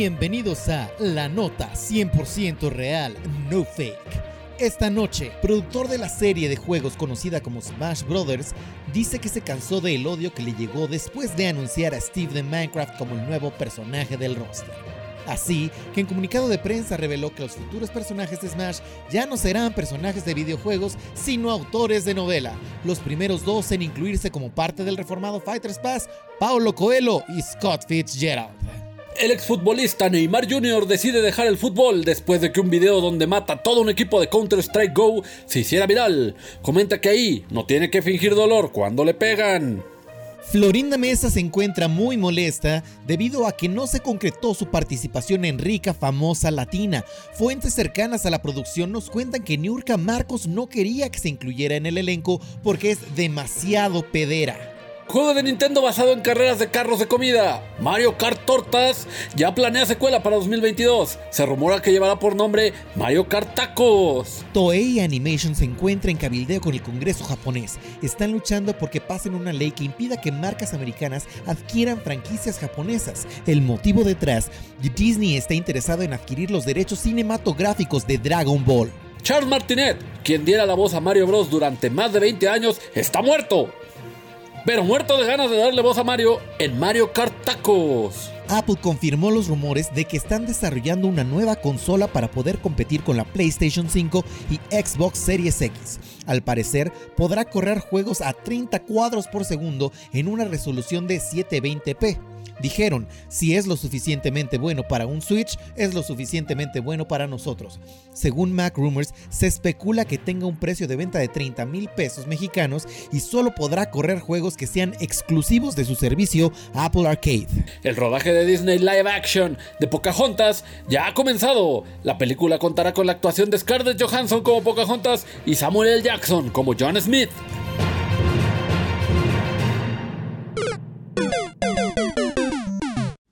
Bienvenidos a La Nota 100% Real, No Fake. Esta noche, productor de la serie de juegos conocida como Smash Brothers, dice que se cansó del odio que le llegó después de anunciar a Steve de Minecraft como el nuevo personaje del roster. Así que en comunicado de prensa reveló que los futuros personajes de Smash ya no serán personajes de videojuegos, sino autores de novela. Los primeros dos en incluirse como parte del reformado Fighters Pass, Paulo Coelho y Scott Fitzgerald. El exfutbolista Neymar Jr. decide dejar el fútbol después de que un video donde mata a todo un equipo de Counter-Strike Go se hiciera viral. Comenta que ahí no tiene que fingir dolor cuando le pegan. Florinda Mesa se encuentra muy molesta debido a que no se concretó su participación en Rica Famosa Latina. Fuentes cercanas a la producción nos cuentan que Niurka Marcos no quería que se incluyera en el elenco porque es demasiado pedera. Juego de Nintendo basado en carreras de carros de comida. Mario Kart Tortas ya planea secuela para 2022. Se rumora que llevará por nombre Mario Kart Tacos. Toei Animation se encuentra en cabildeo con el Congreso japonés. Están luchando porque pasen una ley que impida que marcas americanas adquieran franquicias japonesas. El motivo detrás, Disney está interesado en adquirir los derechos cinematográficos de Dragon Ball. Charles Martinet, quien diera la voz a Mario Bros durante más de 20 años, está muerto pero muerto de ganas de darle voz a Mario en Mario Kart Tacos. Apple confirmó los rumores de que están desarrollando una nueva consola para poder competir con la PlayStation 5 y Xbox Series X. Al parecer, podrá correr juegos a 30 cuadros por segundo en una resolución de 720p. Dijeron, si es lo suficientemente bueno para un Switch, es lo suficientemente bueno para nosotros. Según Mac Rumors, se especula que tenga un precio de venta de 30 mil pesos mexicanos y solo podrá correr juegos que sean exclusivos de su servicio Apple Arcade. El rodaje de Disney Live Action de Pocahontas ya ha comenzado. La película contará con la actuación de Scarlett Johansson como Pocahontas y Samuel L. Jackson como John Smith.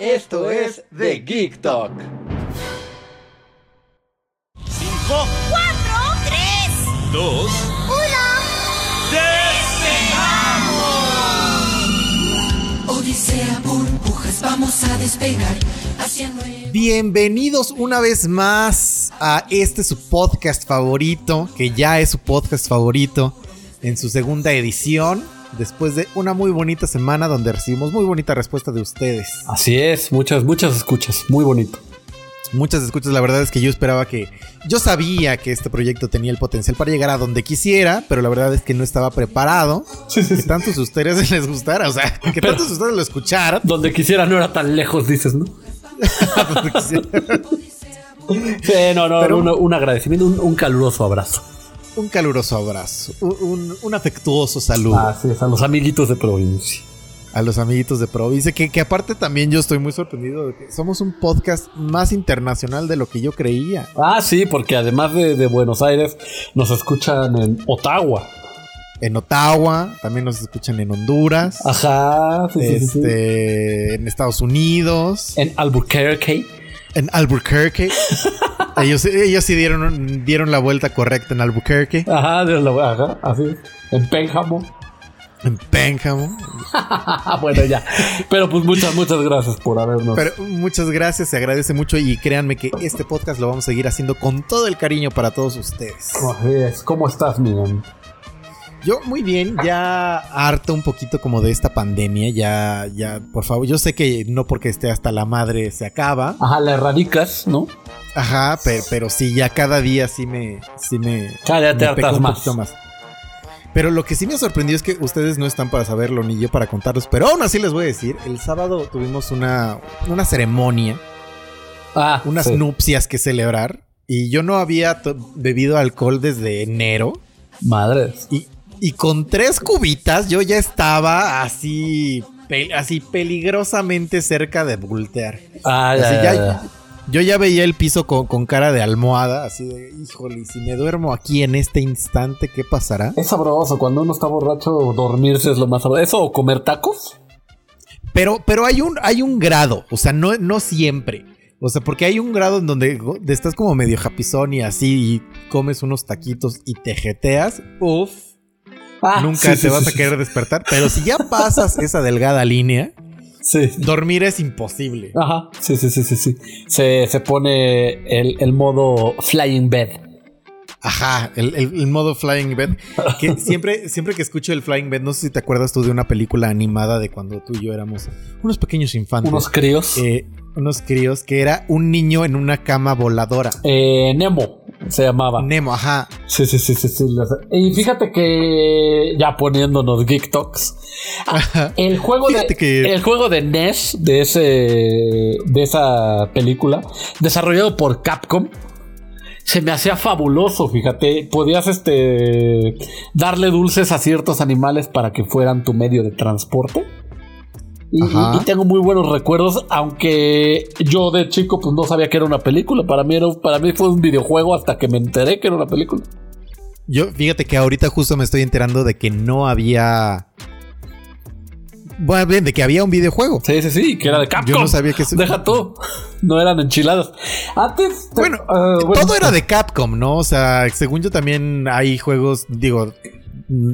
esto es The Geek Talk. 5, 4, 3, 2, 1. ¡Despegamos! Odisea, burbujas, vamos a despegar hacia nuevo. Bienvenidos una vez más a este su podcast favorito, que ya es su podcast favorito en su segunda edición después de una muy bonita semana donde recibimos muy bonita respuesta de ustedes. Así es, muchas, muchas escuchas, muy bonito. Muchas escuchas, la verdad es que yo esperaba que... Yo sabía que este proyecto tenía el potencial para llegar a donde quisiera, pero la verdad es que no estaba preparado. Sí, sí, que tantos de ustedes les gustara, o sea, que tantos de ustedes lo escucharan. Donde quisiera no era tan lejos, dices, ¿no? donde quisiera. Sí, no, no, Pero- un, un agradecimiento, un, un caluroso abrazo. Un caluroso abrazo, un, un- un afectuoso saludo Así es, a los amiguitos de provincia. a los amiguitos de Provincia, que, que aparte también yo estoy muy sorprendido de que somos un podcast más internacional de lo que yo creía. Ah, sí, porque además de, de Buenos Aires, nos escuchan en Ottawa. En Ottawa, también nos escuchan en Honduras, Ajá, sí, sí, sí, sí. este, en Estados Unidos, En Albuquerque. En Albuquerque. ellos, ellos sí dieron, dieron la vuelta correcta en Albuquerque, Ajá, ajá, así. En Pénjamo. en Pénjamo. Bueno, ya. Pero pues muchas, muchas gracias por habernos. Pero muchas gracias, se agradece mucho y créanme que este podcast lo vamos a seguir haciendo con todo el cariño para todos ustedes. Así es. ¿Cómo estás, Miguel? Yo muy bien, ya harto un poquito como de esta pandemia, ya, ya, por favor, yo sé que no porque esté hasta la madre se acaba, Ajá, la erradicas, ¿no? ajá, pero, pero sí, ya cada día sí me, sí me, Cada día te me hartas un más. poquito más. Pero lo que sí me sorprendió es que ustedes no están para saberlo ni yo para contarlos, pero aún así les voy a decir, el sábado tuvimos una, una ceremonia, Ah, unas sí. nupcias que celebrar y yo no había bebido alcohol desde enero. Madres. Y, y con tres cubitas yo ya estaba así, pe- así peligrosamente cerca de voltear. Ah, Así ya, ya, ya, ya. Yo ya veía el piso con, con cara de almohada, así de, híjole, si me duermo aquí en este instante, ¿qué pasará? Es sabroso, cuando uno está borracho, dormirse es lo más sabroso. ¿Eso o comer tacos? Pero, pero hay un, hay un grado, o sea, no, no siempre. O sea, porque hay un grado en donde estás como medio japizón y así y comes unos taquitos y te jeteas. Uf, Ah, nunca sí, te sí, vas sí, a sí. querer despertar. Pero si ya pasas esa delgada línea, Sí. dormir es imposible. Ajá, sí, sí, sí, sí, sí. Se, se pone el, el modo flying bed. Ajá, el, el- el modo Flying Bed. Que siempre, siempre que escucho el Flying Bed, no sé si te acuerdas tú de una película animada de cuando tú y yo éramos unos pequeños infantes. Unos críos. eh, unos críos, que era un niño en una cama voladora. Eh, Nemo se llamaba. Nemo, ajá. Sí, sí, sí, sí, sí. Y fíjate que ya poniéndonos Geek Talks, ah, el juego de que- el juego de NES de ese de esa película desarrollado por Capcom se me hacía fabuloso, fíjate, podías este darle dulces a ciertos animales para que fueran tu medio de transporte. Y, tengo muy buenos recuerdos, aunque yo de chico pues no sabía que era una película. Para mí, era, para mí fue un videojuego hasta que me enteré que era una película. Yo, fíjate que ahorita justo me estoy enterando de que no había. Bueno, bien, de que había un videojuego. Sí, sí, sí, que era de Capcom. Yo no sabía que eso- Deja tú. No eran enchiladas. Antes. te- Bueno, bueno, Todo era de Capcom, ¿no? O sea, según yo también hay juegos, digo,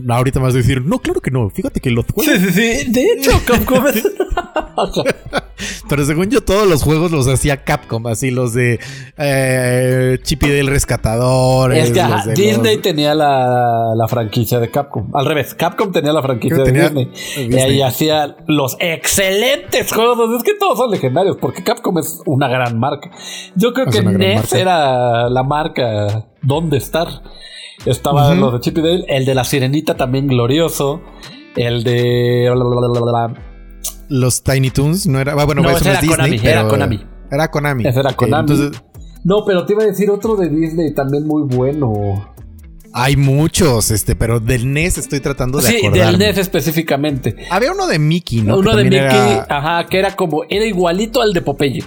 ahorita me vas a decir, no, claro que no, fíjate que los juegos, Sí, sí, sí. De hecho, Capcom es. pero según yo todos los juegos los hacía Capcom, así los de eh, Chippy del Rescatador. es que ajá, de Disney los- tenía la, la franquicia de Capcom. Al revés, Capcom tenía la franquicia que de Disney. Disney. Y ahí hacía los excelentes juegos. Es que todos son legendarios porque Capcom es una gran marca. Yo creo Es que NES era la marca donde estar. Estaba los de Chip y Dale, el de la Sirenita también glorioso. El de. Los Tiny Toons, no era, ah, bueno, No, eso no era es Disney, Konami, pero era Konami. Era Konami. Ese era Ok, Konami. entonces, No, pero te iba a decir otro de Disney también muy bueno. hay muchos, este, pero del NES estoy tratando de Sí, acordarme. del NES específicamente. Había uno de Mickey, ¿no? Uno Que de Mickey, era- ajá, que era como, era igualito al de Popeye.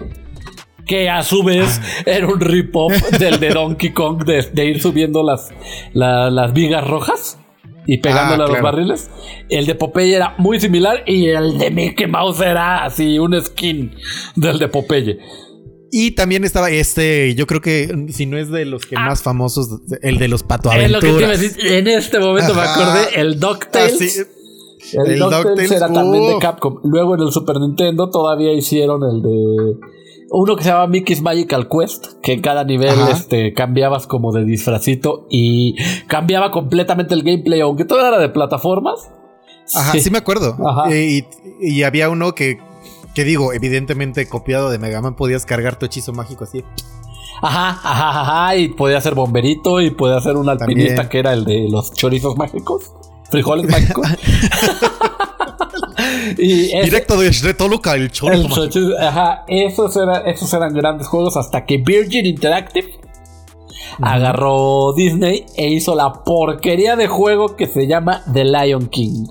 Que a su vez Ah. era un rip-off del de Donkey Kong de, de ir subiendo las, la- las vigas rojas y pegándole Ah, a los claro. barriles. El de Popeye era muy similar y el de Mickey Mouse era así, un skin del de Popeye. Y también estaba este, yo creo que si no es de los que más famosos, el de los Pato Ah. Es lo que te iba a decir. En este momento me acordé, el DuckTales. Ah, sí. El, El DuckTales DuckTales, era también de. Capcom. Luego en el Super Nintendo todavía hicieron el de. Uno que se llama Mickey's Magical Quest, que en cada nivel Ajá. este, cambiabas como de disfrazito y cambiaba completamente el gameplay, aunque todo era de plataformas. Ajá, sí, me acuerdo. Ajá. Y, y había uno que, que digo, evidentemente copiado de Mega Man, podías cargar tu hechizo mágico así. Ajá, ajá, ajá, y podía ser bomberito y podía ser un alpinista También. que era el de los chorizos mágicos, frijoles mágicos. y ese- Directo desde Toluca, el. Chochis, ajá, esos, era- esos eran grandes juegos hasta que Virgin Interactive agarró Disney e hizo la porquería de juego que se llama The Lion King.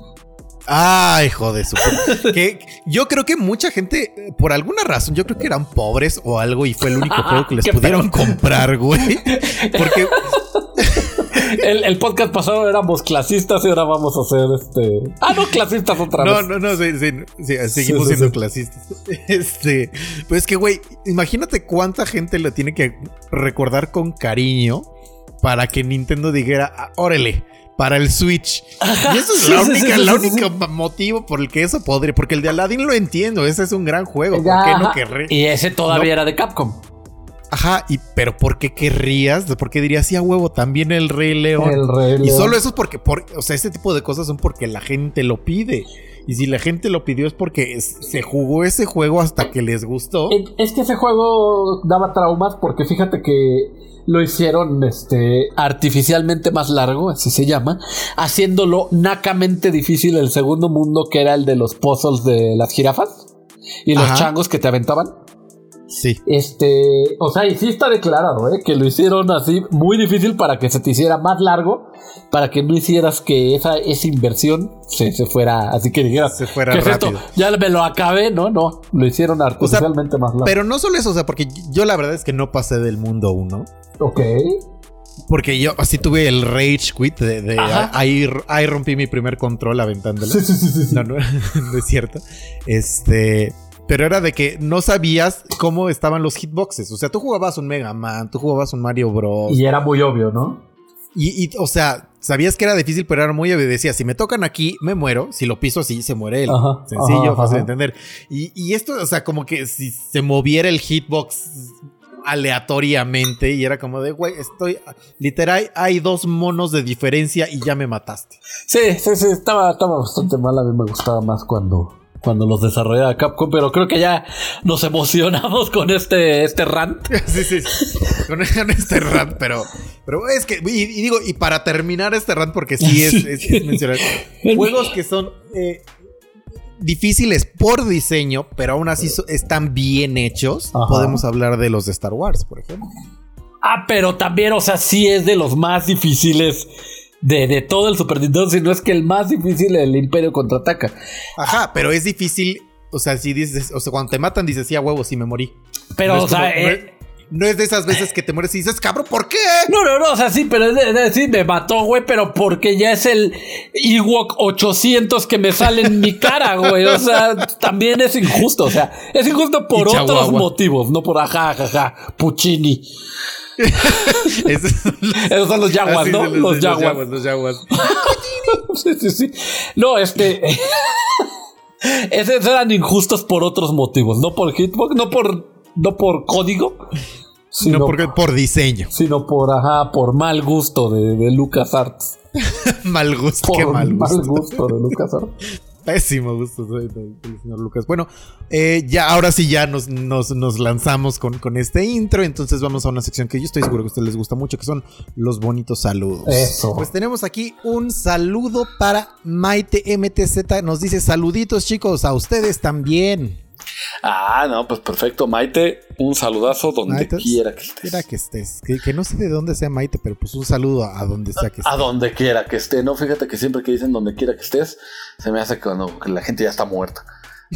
Ay, su pu- que yo creo que mucha gente, por alguna razón, yo creo que eran pobres o algo y fue el único juego que les pudieron comprar, güey. Porque El, el podcast pasado éramos clasistas y ahora vamos a ser este. Ah, no, clasistas otra No, vez. no, no, sí, sí, sí, seguimos siendo clasistas. Este, pues es que, güey, imagínate cuánta gente lo tiene que recordar con cariño para que Nintendo dijera, "Ah, órale, para el Switch. Y eso es Sí, la única, sí, sí, única motivo por el que eso podría, porque el de Aladdin lo entiendo, ese es un gran juego, ¿por qué no querré? Y ese todavía No. era de Capcom. Ajá, y pero ¿por qué querrías? ¿Por qué dirías sí a huevo también el Rey León? El Rey Y León. solo eso es porque, por, o sea, ese tipo de cosas son porque la gente lo pide. Y si la gente lo pidió es porque es- se jugó ese juego hasta que les gustó. Es que ese juego daba traumas porque fíjate que lo hicieron este artificialmente más largo, así se llama, haciéndolo nacamente difícil el segundo mundo que era el de los puzzles de las jirafas y los Ajá. changos que te aventaban. Sí. Este, o sea, y sí está declarado, ¿eh? Que lo hicieron así muy difícil para que se te hiciera más largo, para que no hicieras que esa, esa inversión se, se fuera, así que dijeras, Se fuera ¿qué es esto? rápido. Ya me lo acabé, no, no, lo hicieron artificialmente más largo. Pero no solo eso, o sea, porque yo la verdad es que no pasé del mundo 1. ok. Porque yo así tuve el rage quit de, ahí, ahí rompí mi primer control aventándolo. Sí, sí, sí, sí, sí. No, no, no es cierto. Este. Pero era de que no sabías cómo estaban los hitboxes. O sea, tú jugabas un Mega Man, tú jugabas un Mario Bros. Y era muy obvio, ¿no? Y, y, o sea, sabías que era difícil, pero era muy obvio. Decía, si me tocan aquí, me muero. Si lo piso así, se muere él. Ajá, Sencillo, ajá, fácil de entender. Y, y esto, o sea, como que si se moviera el hitbox aleatoriamente y era como de, güey, estoy... Literal, hay dos monos de diferencia y ya me mataste. Sí, sí, sí, estaba, estaba bastante mal. A mí me gustaba más cuando, cuando los desarrollaba Capcom, pero creo que ya nos emocionamos con este, este rant. sí, sí, sí. Con, este rant, pero... Pero es que, y, y digo, y para terminar este rant, porque sí es, es- es mencionar, juegos que son... eh, difíciles por diseño, pero aún así so- están bien hechos. Ajá. Podemos hablar de los de Star Wars, por ejemplo. Ah, pero también, o sea, sí es de los más difíciles de, de todo el Super Nintendo, si no es que el más difícil el Imperio contraataca. Ajá, pero es difícil. O sea, si dices, o sea, cuando te matan, dices, sí, a huevo, sí me morí. Pero, no o sea, como- no, eh, es, no es de esas veces que te mueres y dices, cabrón, ¿por qué? no, no, no, o sea, sí, pero es de, de decir, me mató, güey, pero porque ya es el Ewok 800 que me sale en mi cara, güey. O sea, también es injusto, o sea, es injusto por otros motivos, no por ajá, ajá, Puccini. Es- Esos son los Jaguars, así ¿no? Los, de Jaguars. Los Jaguars. Sí, sí, sí. No, este. Esos eran injustos por otros motivos, no por hitbox, no por, no por código, sino, No, porque por diseño. sino por, ajá, por mal gusto de, de LucasArts. mal gusto, Por qué mal gusto. gusto de LucasArts. Pésimo gusto soy del- del señor Lucas. Bueno, eh, ya ahora sí ya nos, nos, nos lanzamos con, con este intro. Entonces vamos a una sección que yo estoy seguro que a ustedes les gusta mucho, que son los bonitos saludos. Eso. Pues tenemos aquí un saludo para Maite MTZ. Nos dice saluditos chicos, a ustedes también. Ah, no, pues perfecto, Maite. Un saludazo donde Maite, quiera que estés. Quiera que estés. Que, que no sé de dónde sea Maite, pero pues un saludo a, donde sea que estés. A donde quiera que esté, no, fíjate que siempre que dicen donde quiera que estés, se me hace que cuando que la gente ya está muerta.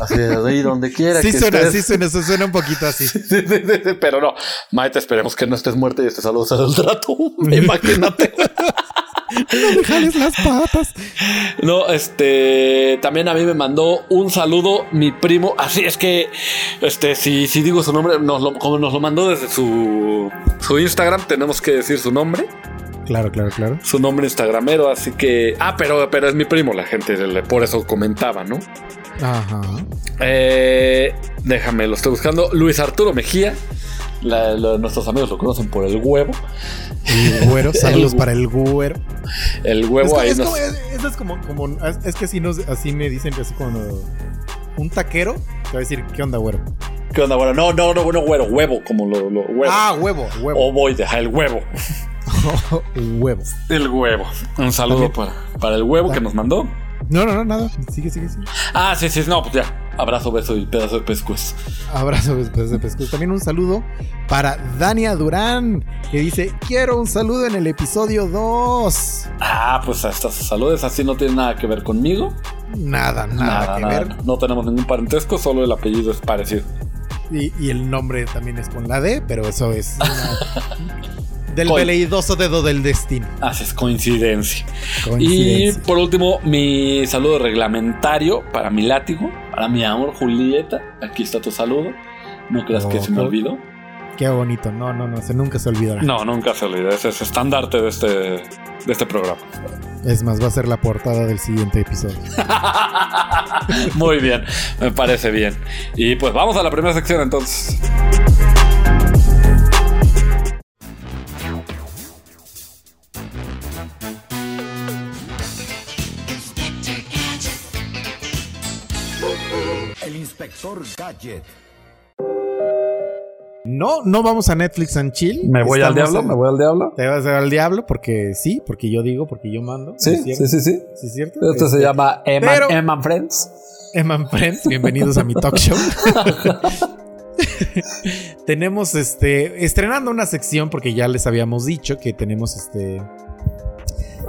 Así de ahí donde quiera Sí que suena, estés. sí suena, eso suena un poquito así. Sí, sí, sí, sí, pero no, Maite, esperemos que no estés muerta y este saludo será el trato. Imagínate. Déjales las patas. No, este también a mí me mandó un saludo mi primo. Así es que, este, si, si digo su nombre, nos lo- como nos lo mandó desde su, su Instagram, tenemos que decir su nombre, Claro, claro, claro. su nombre instagramero. Así que, ah, pero, pero es mi primo, la gente por eso comentaba, ¿no? Ajá. Eh, déjame, lo estoy buscando. Luis Arturo Mejía. La- la- nuestros amigos lo conocen por el huevo. El güero, saludos El- para el güero. El Es, huevo como- ahí es nos- como- es- eso es como, como- es- es que así, nos, así me dicen que así como un taquero te va a decir, ¿qué onda, güero? ¿Qué onda, güero? No, no, no, no, güero, huevo, como lo, lo huevo. Ah, huevo, huevo. O voy, deja el huevo. huevo. El huevo. Un saludo para, para el huevo que nos mandó. No, no, no, nada. Sigue, sigue, sigue. Ah, sí, sí, no, pues ya. Abrazo, beso y pedazo de pescuez. Abrazo después de pescuezo. También un saludo para Dania Durán, que dice, quiero un saludo en el episodio 2. Ah, pues estas saludos así no tienen nada que ver conmigo. Nada, nada, que ver. No tenemos ningún parentesco, solo el apellido es parecido. Y, y el nombre también es con la D, pero eso es una- del veleidoso dedo del destino. Así es coincidencia. Y Coincidencia. por último, mi saludo reglamentario para mi látigo, para mi amor Julieta. Aquí está tu saludo. No creas que se me olvidó. Qué bonito. No, no, no, se nunca se olvidará. No, nunca se olvida. Ese es estandarte de este, de este programa. Es más, va a ser la portada del siguiente episodio. Muy bien, me parece bien. Y pues vamos a la primera sección entonces. El inspector Gadget. No, no vamos a Netflix and Chill. Me voy al diablo, en- me voy al diablo. Te vas al diablo porque sí, porque yo digo, porque yo mando. Sí, sí, sí, sí. ¿Sí es cierto? Esto se Este, llama Emma, pero- Emma Friends. Eman Friends, bienvenidos a mi talk show. tenemos este estrenando una sección porque ya les habíamos dicho que tenemos este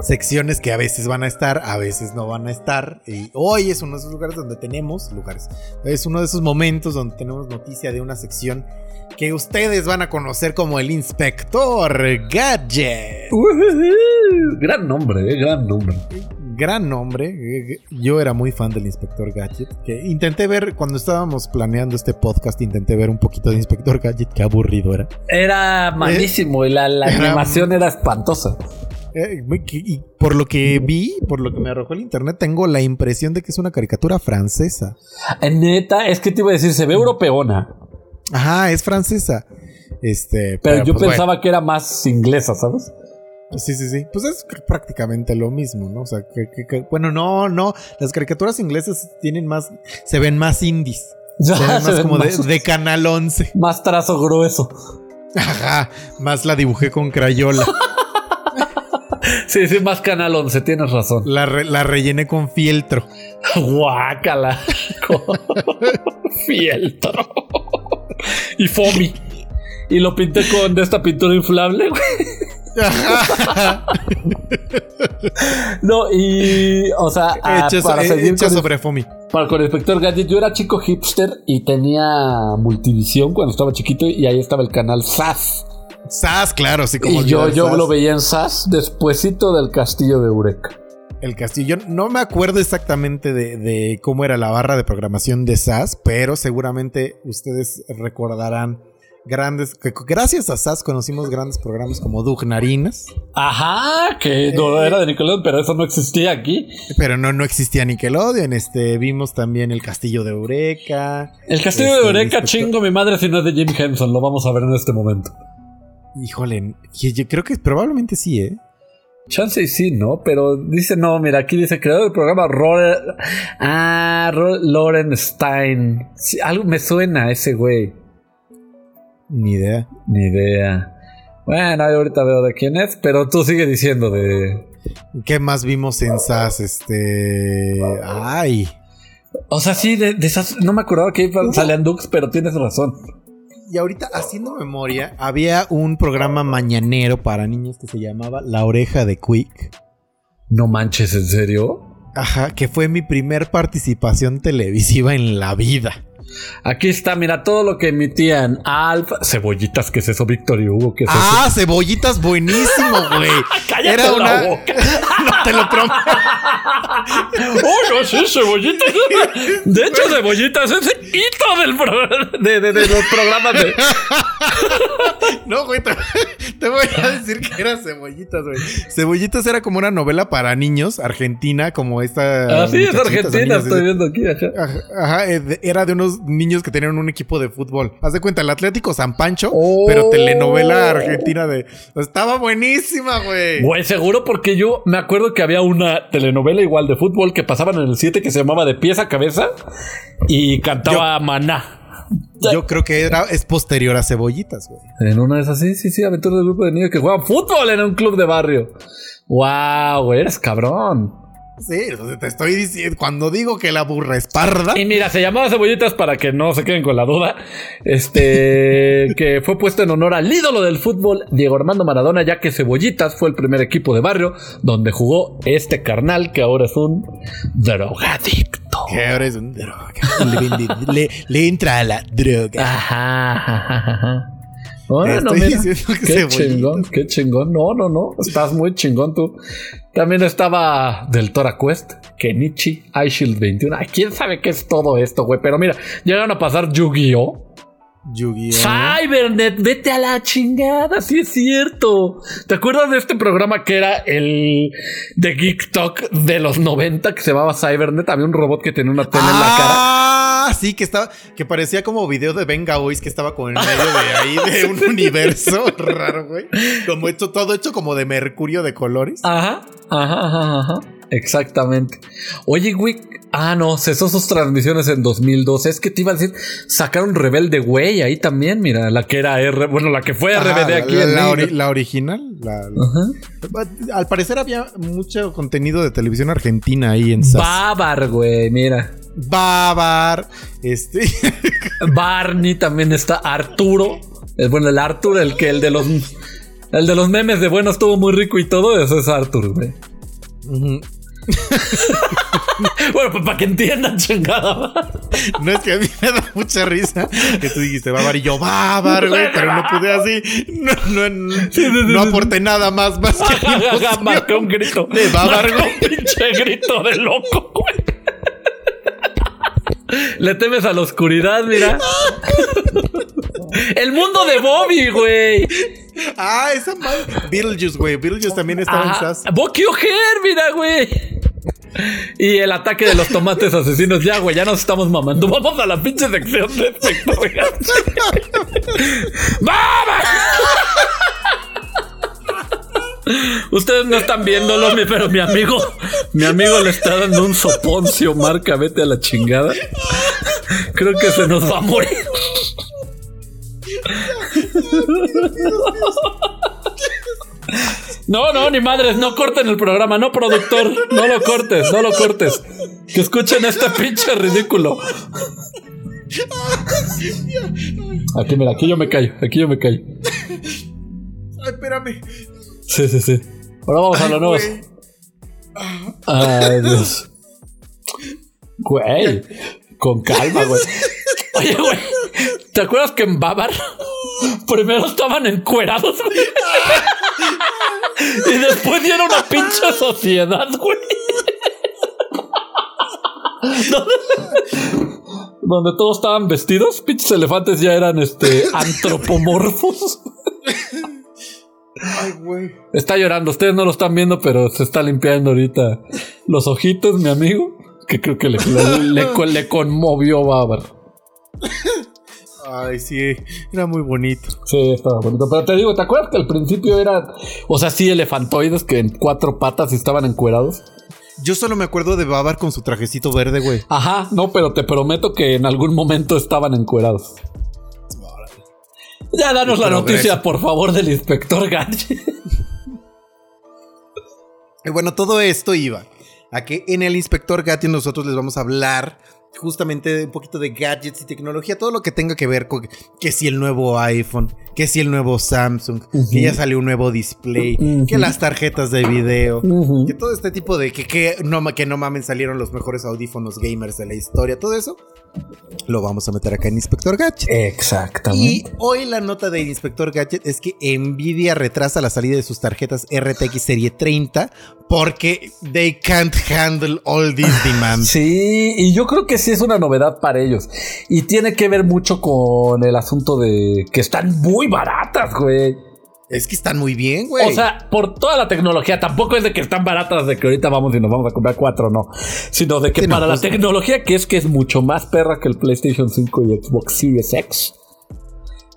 secciones que a veces van a estar, a veces no van a estar. Y hoy es uno de esos lugares donde tenemos lugares. Es uno de esos momentos donde tenemos noticia de una sección que ustedes van a conocer como el Inspector Gadget. Gran nombre, eh, gran nombre. Gran nombre. Yo era muy fan del Inspector Gadget. Que intenté ver cuando estábamos planeando este podcast, intenté ver un poquito de Inspector Gadget. Qué aburrido era. Era malísimo y la, la Era- animación era espantosa. Eh, y por lo que vi, por lo que me arrojó el internet, tengo la impresión de que es una caricatura francesa. Neta, es que te iba a decir, se ve europeona, Ajá, es francesa. Este, pero, yo pues, pensaba que era más inglesa, ¿sabes? sí, sí, sí. Pues es prácticamente lo mismo, ¿no? O sea, que, que- que- bueno, no, no. Las caricaturas inglesas tienen más, se ven más indies. Ya, Se ven se más ven como de, de Canal 11. más trazo grueso. Ajá, más la dibujé con crayola. Sí, sí, más Canal 11, tienes razón. La, re- la rellené con fieltro. Guácala. Fieltro. y foamy. Y lo pinté con de esta pintura inflable, güey. No, y. O sea, ah, hecha para so- seguir con, sobre Fomi. para con el Inspector Gadget, yo era chico hipster y tenía multivisión cuando estaba chiquito y ahí estaba el canal SAS. Sas, claro, sí, como y yo, yo Sas. lo veía en SAS despuesito del castillo de Eureka. El castillo. No me acuerdo exactamente de, de cómo era la barra de programación de SAS, pero seguramente ustedes recordarán grandes. que gracias a SAS conocimos grandes programas como Dugnarinas, Ajá, que no era de Nickelodeon, pero eso no existía aquí. pero no, no existía Nickelodeon. Este, vimos también el castillo de Eureka. El castillo Este, de Eureka, Inspector- chingo mi madre si no es de Jim Henson, lo vamos a ver en este momento. Híjole, yo creo que probablemente sí, ¿eh? Chance y sí, ¿no? Pero dice, no, mira, aquí dice creador del programa Ro- Ah, Loren Stein. Sí, algo me suena a ese güey. Ni idea. Ni idea. Bueno, ahí ahorita veo de quién es, pero tú sigue diciendo de. ¿Qué más vimos en SAS? Este. Ay. O sea, sí, de, de esas. No me acordaba que salían Dux, pero tienes razón. Y ahorita, haciendo memoria, había un programa mañanero para niños que se llamaba La Oreja de Quick. No manches, ¿en serio? Ajá, que fue mi primer participación televisiva en la vida. Aquí está, mira, todo lo que emitían. Alf, cebollitas, ¿qué es eso? Víctor y Hugo, ¿qué es Ah, cebollitas buenísimo, güey. Cállate Era la una. boca. no te lo prometo. ¡Oh, no, sí, cebollitas! De hecho, cebollitas es hito del pro- de, de- de los programas de. No, güey, te, te voy a decir que era cebollitas, güey. Cebollitas era como una novela para niños, argentina, como esta. Ah, sí, es Argentina, estoy viendo aquí. ajá. Eh, era de unos niños que tenían un equipo de fútbol. Haz de cuenta, el Atlético San Pancho, Oh. pero telenovela argentina de. Estaba buenísima, güey. Güey, seguro porque yo me acuerdo que había una telenovela igual de fútbol que pasaban en el 7 que se llamaba De pies a cabeza y cantaba Maná. Yo creo que era, es posterior a Cebollitas, güey. En una de esas, sí, sí, sí, aventura del grupo de niños que juegan fútbol en un club de barrio. ¡Wow! güey, Eres cabrón. Sí, te estoy diciendo, cuando digo que la burra es parda, Y mira, se llamaba Cebollitas para que no se queden con la duda. Este, que fue puesto en honor al ídolo del fútbol, Diego Armando Maradona, ya que Cebollitas fue el primer equipo de barrio donde jugó este carnal que ahora es un drogadicto. que ahora es un droga. Le, le- le entra a la droga. Ajá, ajá, ajá. Bueno, mira, qué chingón, qué chingón. No, no, no, estás muy chingón tú. También estaba del Tora Quest, Kenichi, iShield 21. Ay, quién sabe qué es todo esto, güey. Pero mira, llegaron a pasar Yu-Gi-Oh! Yu-Gi-Oh! Cybernet, vete a la chingada, sí es cierto. ¿Te acuerdas de este programa que era el de Geek Talk de los 90 que se llamaba Cybernet? Había un robot que tenía una tele en la cara. Ah, sí, que estaba, que parecía como video de Venga Boys que estaba como en medio de ahí de un universo raro, güey. Como hecho, todo hecho como de mercurio de colores. Ajá, ajá, ajá, ajá. Exactamente. Oye, güey. Ah, no, cesó sus transmisiones en 2012. Es que te iba a decir, sacaron Rebelde Güey ahí también, mira, la que era R, bueno, la que fue Ajá, RBD la, aquí la- en la ori- la original. la- Ajá. Al parecer había mucho contenido de televisión argentina ahí en SAS. Bávar, güey, mira. Babar, este, Barney también está. Arturo. El, bueno, el Arthur, el que el de los. El de los memes de bueno estuvo muy rico y todo, eso es Arthur, güey. Bueno, pues para que entiendan, chingada. no es que a mí me da mucha risa que tú dijiste Babar y yo Babar, güey, pero no pude así, no, no, no, no aporté nada más, más que un grito. De güey. un pinche grito de loco, güey. Le temes a la oscuridad, mira. El mundo de Bobby, güey. Ah, esa madre. Beetlejuice, güey. Beetlejuice también estaba en Ajá. SAS. Bucky O'Hare, mira, güey. Y el ataque de los tomates asesinos. Ya, güey, ya nos estamos mamando. Vamos a la pinche sección de Gadget. ¡Vamos! Ustedes no están viéndolo, pero mi amigo, mi amigo le está dando un soponcio, marca, vete a la chingada. Creo que se nos va a morir. No, no, ni madres, no corten el programa, no productor, no lo cortes, no lo cortes. Que escuchen este pinche ridículo. Aquí, mira, aquí yo me callo, aquí yo me callo. Ay, espérame. Sí, sí, sí. Ahora vamos a lo nuevo. Ay, Dios. Güey, con calma, güey. Oye, güey, ¿te acuerdas que en Babar primero estaban encuerados, güey? Y después dieron una pinche sociedad, güey. Donde, donde todos estaban vestidos, pinches elefantes ya eran este antropomorfos. Ay, güey. Está llorando, ustedes no lo están viendo, pero se está limpiando ahorita los ojitos, mi amigo. Que creo que le, le, le- le conmovió Babar. Ay, sí. Era muy bonito. Sí, estaba bonito. Pero te digo, ¿te acuerdas que al principio era, o sea, sí, elefantoides que en cuatro patas estaban encuerados? Yo solo me acuerdo de Babar con su trajecito verde, güey. Ajá, no, pero te prometo que en algún momento estaban encuerados. Ya danos la noticia, por favor, del inspector Gadget. Y bueno, todo esto iba a que en el Inspector Gadget nosotros les vamos a hablar justamente un poquito de gadgets y tecnología, todo lo que tenga que ver con que si el nuevo iPhone, que si el nuevo Samsung, que ya salió un nuevo display, que las tarjetas de video, que todo este tipo de que, que no, que no mamen salieron los mejores audífonos gamers de la historia, todo eso lo vamos a meter acá en Inspector Gadget. Exactamente. Y hoy la nota del Inspector Gadget es que Nvidia retrasa la salida de sus tarjetas RTX Serie 30 porque they can't handle all this demand. Sí, y yo creo que sí es una novedad para ellos. Y tiene que ver mucho con el asunto de que están muy baratas, güey. Es que están muy bien, güey. O sea, por toda la tecnología, tampoco es de que están baratas, de que ahorita vamos y nos vamos a comprar cuatro, no. Sino de que Sí, no, para la pues- tecnología, que es que es mucho más perra que el PlayStation 5 y Xbox Series X.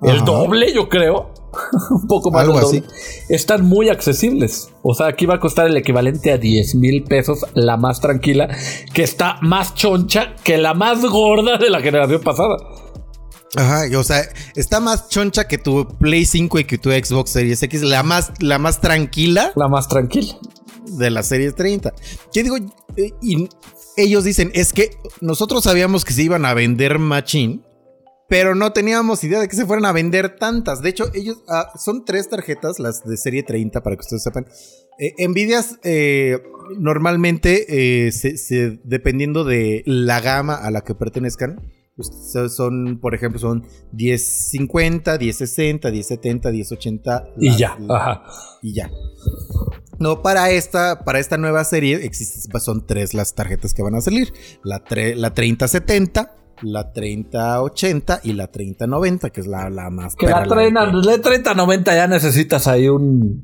El doble, yo creo. Un poco más Algo así. Están muy accesibles. O sea, aquí va a costar el equivalente a 10 mil pesos la más tranquila, que está más choncha que la más gorda de la generación pasada. Ajá, o sea, está más choncha que tu Play 5 y que tu Xbox Series X, la más, la más tranquila La más tranquila. de la Serie 30. Yo digo, eh, y ellos dicen, es que nosotros sabíamos que se iban a vender machine, pero no teníamos idea de que se fueran a vender tantas. De hecho, ellos ah, son tres tarjetas, las de serie 30, para que ustedes sepan. Eh, Nvidias eh, normalmente, eh, se- se- dependiendo de la gama a la que pertenezcan, son, por ejemplo, son 1050, 1060, 1070, 1080. Y las- ya. Ajá. y ya. No, para esta, para esta nueva serie existen, son tres las tarjetas que van a salir. La, tre- la 3070, la 3080 y la 3090, que es la, la más... Que la la 3090 ya necesitas ahí un.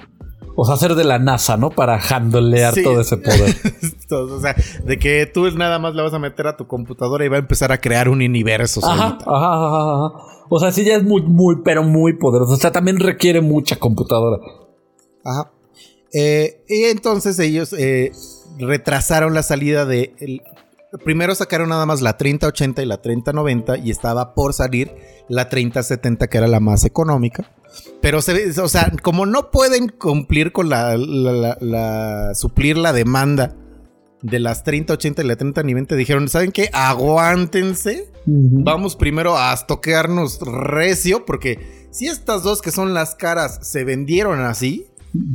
O sea, hacer de la NASA, ¿no? Para handlear Sí. todo ese poder. o sea, de que tú nada más la vas a meter a tu computadora y va a empezar a crear un universo. Ajá, solita. ajá, ajá, ajá. O sea, sí ya es muy, muy, pero muy poderoso. O sea, también requiere mucha computadora. Ajá. Eh, y entonces ellos eh, retrasaron la salida de. el- primero sacaron nada más la 3080 y la 3090 y estaba por salir la 3070 que era la más económica. Pero se o sea, como no pueden cumplir con la, la- la- la- suplir la demanda de las 30, 80 y la 30 ni 20 dijeron, ¿saben qué? Aguántense. Vamos primero a estoquearnos recio, porque si estas dos que son las caras se vendieron así,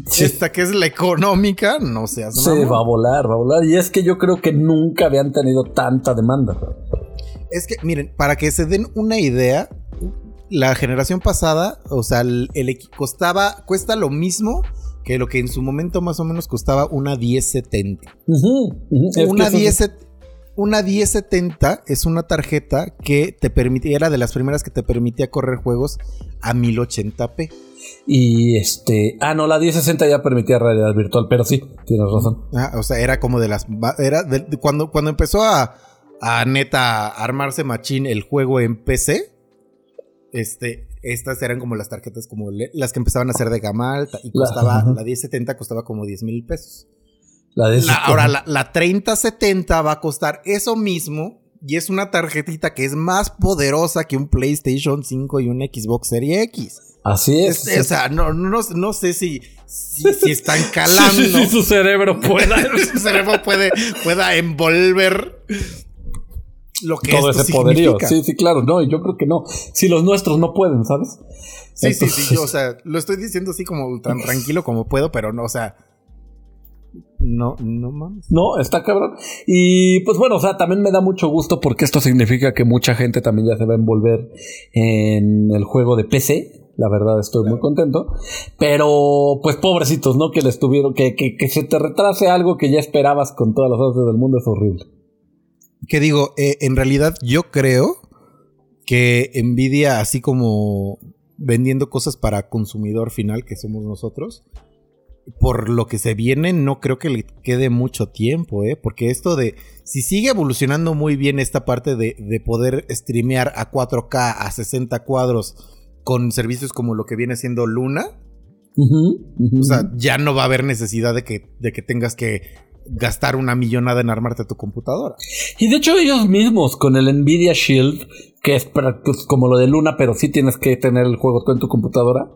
Sí. esta que es la económica, no seas Sí, mamón. va a volar, va a volar. Y es que yo creo que nunca habían tenido tanta demanda. Es que, miren, para que se den una idea, la generación pasada, o sea, el, el costaba, cuesta lo mismo que lo que en su momento más o menos costaba una 1070. Ujú, ujú. Es que Una, eso- 10, una 1070 es una tarjeta que te permitía, era de las primeras que te permitía correr juegos a 1080p. Y este. Ah, no, la 1060 ya permitía realidad virtual, pero sí, tienes razón. Ah, o sea, era como de las. Era de- de cuando, cuando empezó a, a neta armarse machín el juego en PC. Este, estas eran como las tarjetas como le- las que empezaban a ser de gama alta. Y La- costaba, la 1070 costaba como 10 mil pesos. La ahora, la, la 3070 va a costar eso mismo. Y es una tarjetita que es más poderosa que un PlayStation 5 y un Xbox Series X. Así es. Este, o sea, no, no, no sé si, si, si están calando. Sí, sí, sí, su cerebro pueda. su cerebro puede, pueda envolver lo que todo esto ese poderío. significa. Sí, sí, claro. No, y yo creo que no. Si los nuestros no pueden, ¿sabes? Sí, sí, sí, yo, o sea, lo estoy diciendo así como tan tranquilo como puedo, pero no, o sea, no, no mames. No, está cabrón. Y pues bueno, o sea, también me da mucho gusto porque esto significa que mucha gente también ya se va a envolver en el juego de PC. La verdad estoy muy contento. Pero, pues pobrecitos, ¿no? Que les tuvieron, que, que, que se te retrase algo que ya esperabas con todas las cosas del mundo es horrible. Que digo, eh, en realidad yo creo que Nvidia, así como vendiendo cosas para consumidor final, que somos nosotros, por lo que se viene, no creo que le quede mucho tiempo, ¿eh? Porque esto de, si sigue evolucionando muy bien esta parte de, de poder streamear a 4K, a 60 cuadros, con servicios como lo que viene siendo Luna, o sea, ya no va a haber necesidad de que, de que tengas que gastar una millonada en armarte tu computadora. Y de hecho ellos mismos con el Nvidia Shield, que es para- pues, como lo de Luna, pero sí tienes que tener el juego tú en tu computadora.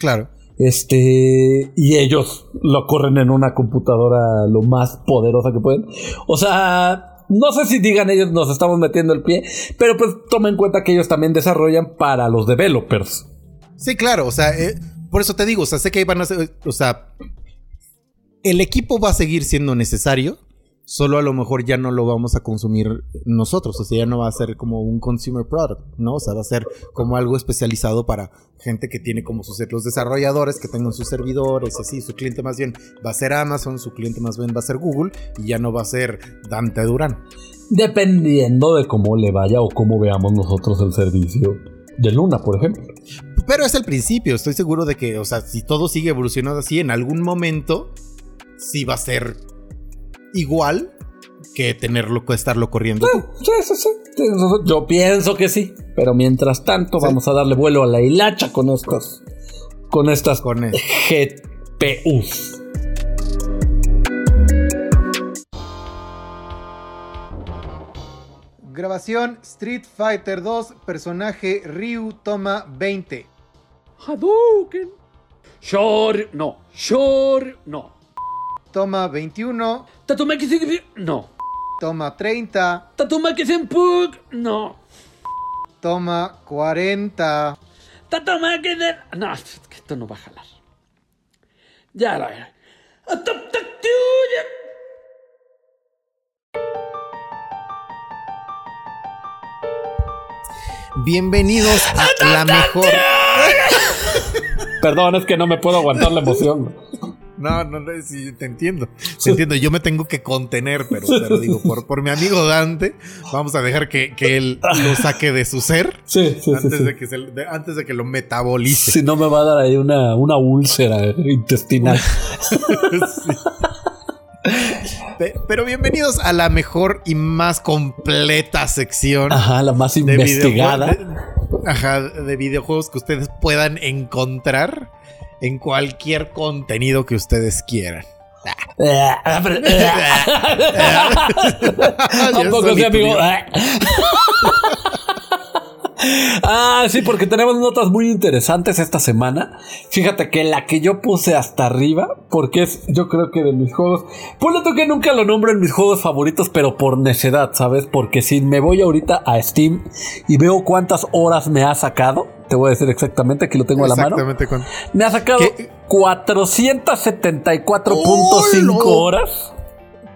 Claro. Este, y ellos lo corren en una computadora lo más poderosa que pueden. O sea, no sé si digan ellos nos estamos metiendo el pie, pero pues toma en cuenta que ellos también desarrollan para los developers. Sí, claro, o sea, eh, por eso te digo, o sea, sé que van a ser, o sea, el equipo va a seguir siendo necesario, solo a lo mejor ya no lo vamos a consumir nosotros, o sea, ya no va a ser como un consumer product, ¿no? O sea, va a ser como algo especializado para gente que tiene como sus los desarrolladores que tengan sus servidores, así, su cliente más bien va a ser Amazon, su cliente más bien va a ser Google y ya no va a ser Dante Durán. Dependiendo de cómo le vaya o cómo veamos nosotros el servicio de Luna, por ejemplo. Pero es el principio, estoy seguro de que, o sea, si todo sigue evolucionando así, en algún momento sí va a ser igual que tenerlo, que estarlo corriendo. Sí, sí, sí. Yo pienso que sí. Pero mientras tanto, Sí. vamos a darle vuelo a la hilacha con estas. Con estas Con el- GPUs. Grabación Street Fighter 2, personaje Ryu toma 20. Hadouken. Shor, no. Shor, no. Toma 21, Tatumaki no. toma 30, Tatumaki Senpuk, no. toma 40. Tatumaki de... No, esto no va a jalar. Ya la veré. Bienvenidos a la mejor. Perdón, es que no me puedo aguantar la emoción. No, no, no, sí, te entiendo. Te entiendo, yo me tengo que contener, pero, pero digo, por, por mi amigo Dante, vamos a dejar que, que él lo saque de su ser Sí, sí, sí. antes. De que se- de- antes de que lo metabolice. Si no me va a dar ahí una, una úlcera intestinal. Pero bienvenidos a la mejor y más completa sección Ajá, la más investigada. de- ajá, de videojuegos que ustedes puedan encontrar en cualquier contenido que ustedes quieran. Tampoco Ya sí, amigo. Ah, sí, porque tenemos notas muy interesantes esta semana. Fíjate que la que yo puse hasta arriba, porque es, yo creo que de mis juegos. Ponle tú que nunca lo nombro en mis juegos favoritos, pero por necedad, ¿sabes? Porque si me voy ahorita a Steam y veo cuántas horas me ha sacado, te voy a decir exactamente, aquí lo tengo a la mano. Exactamente. cuánto. Me ha sacado ¿Qué? 474.5 ¡Oh, no! horas.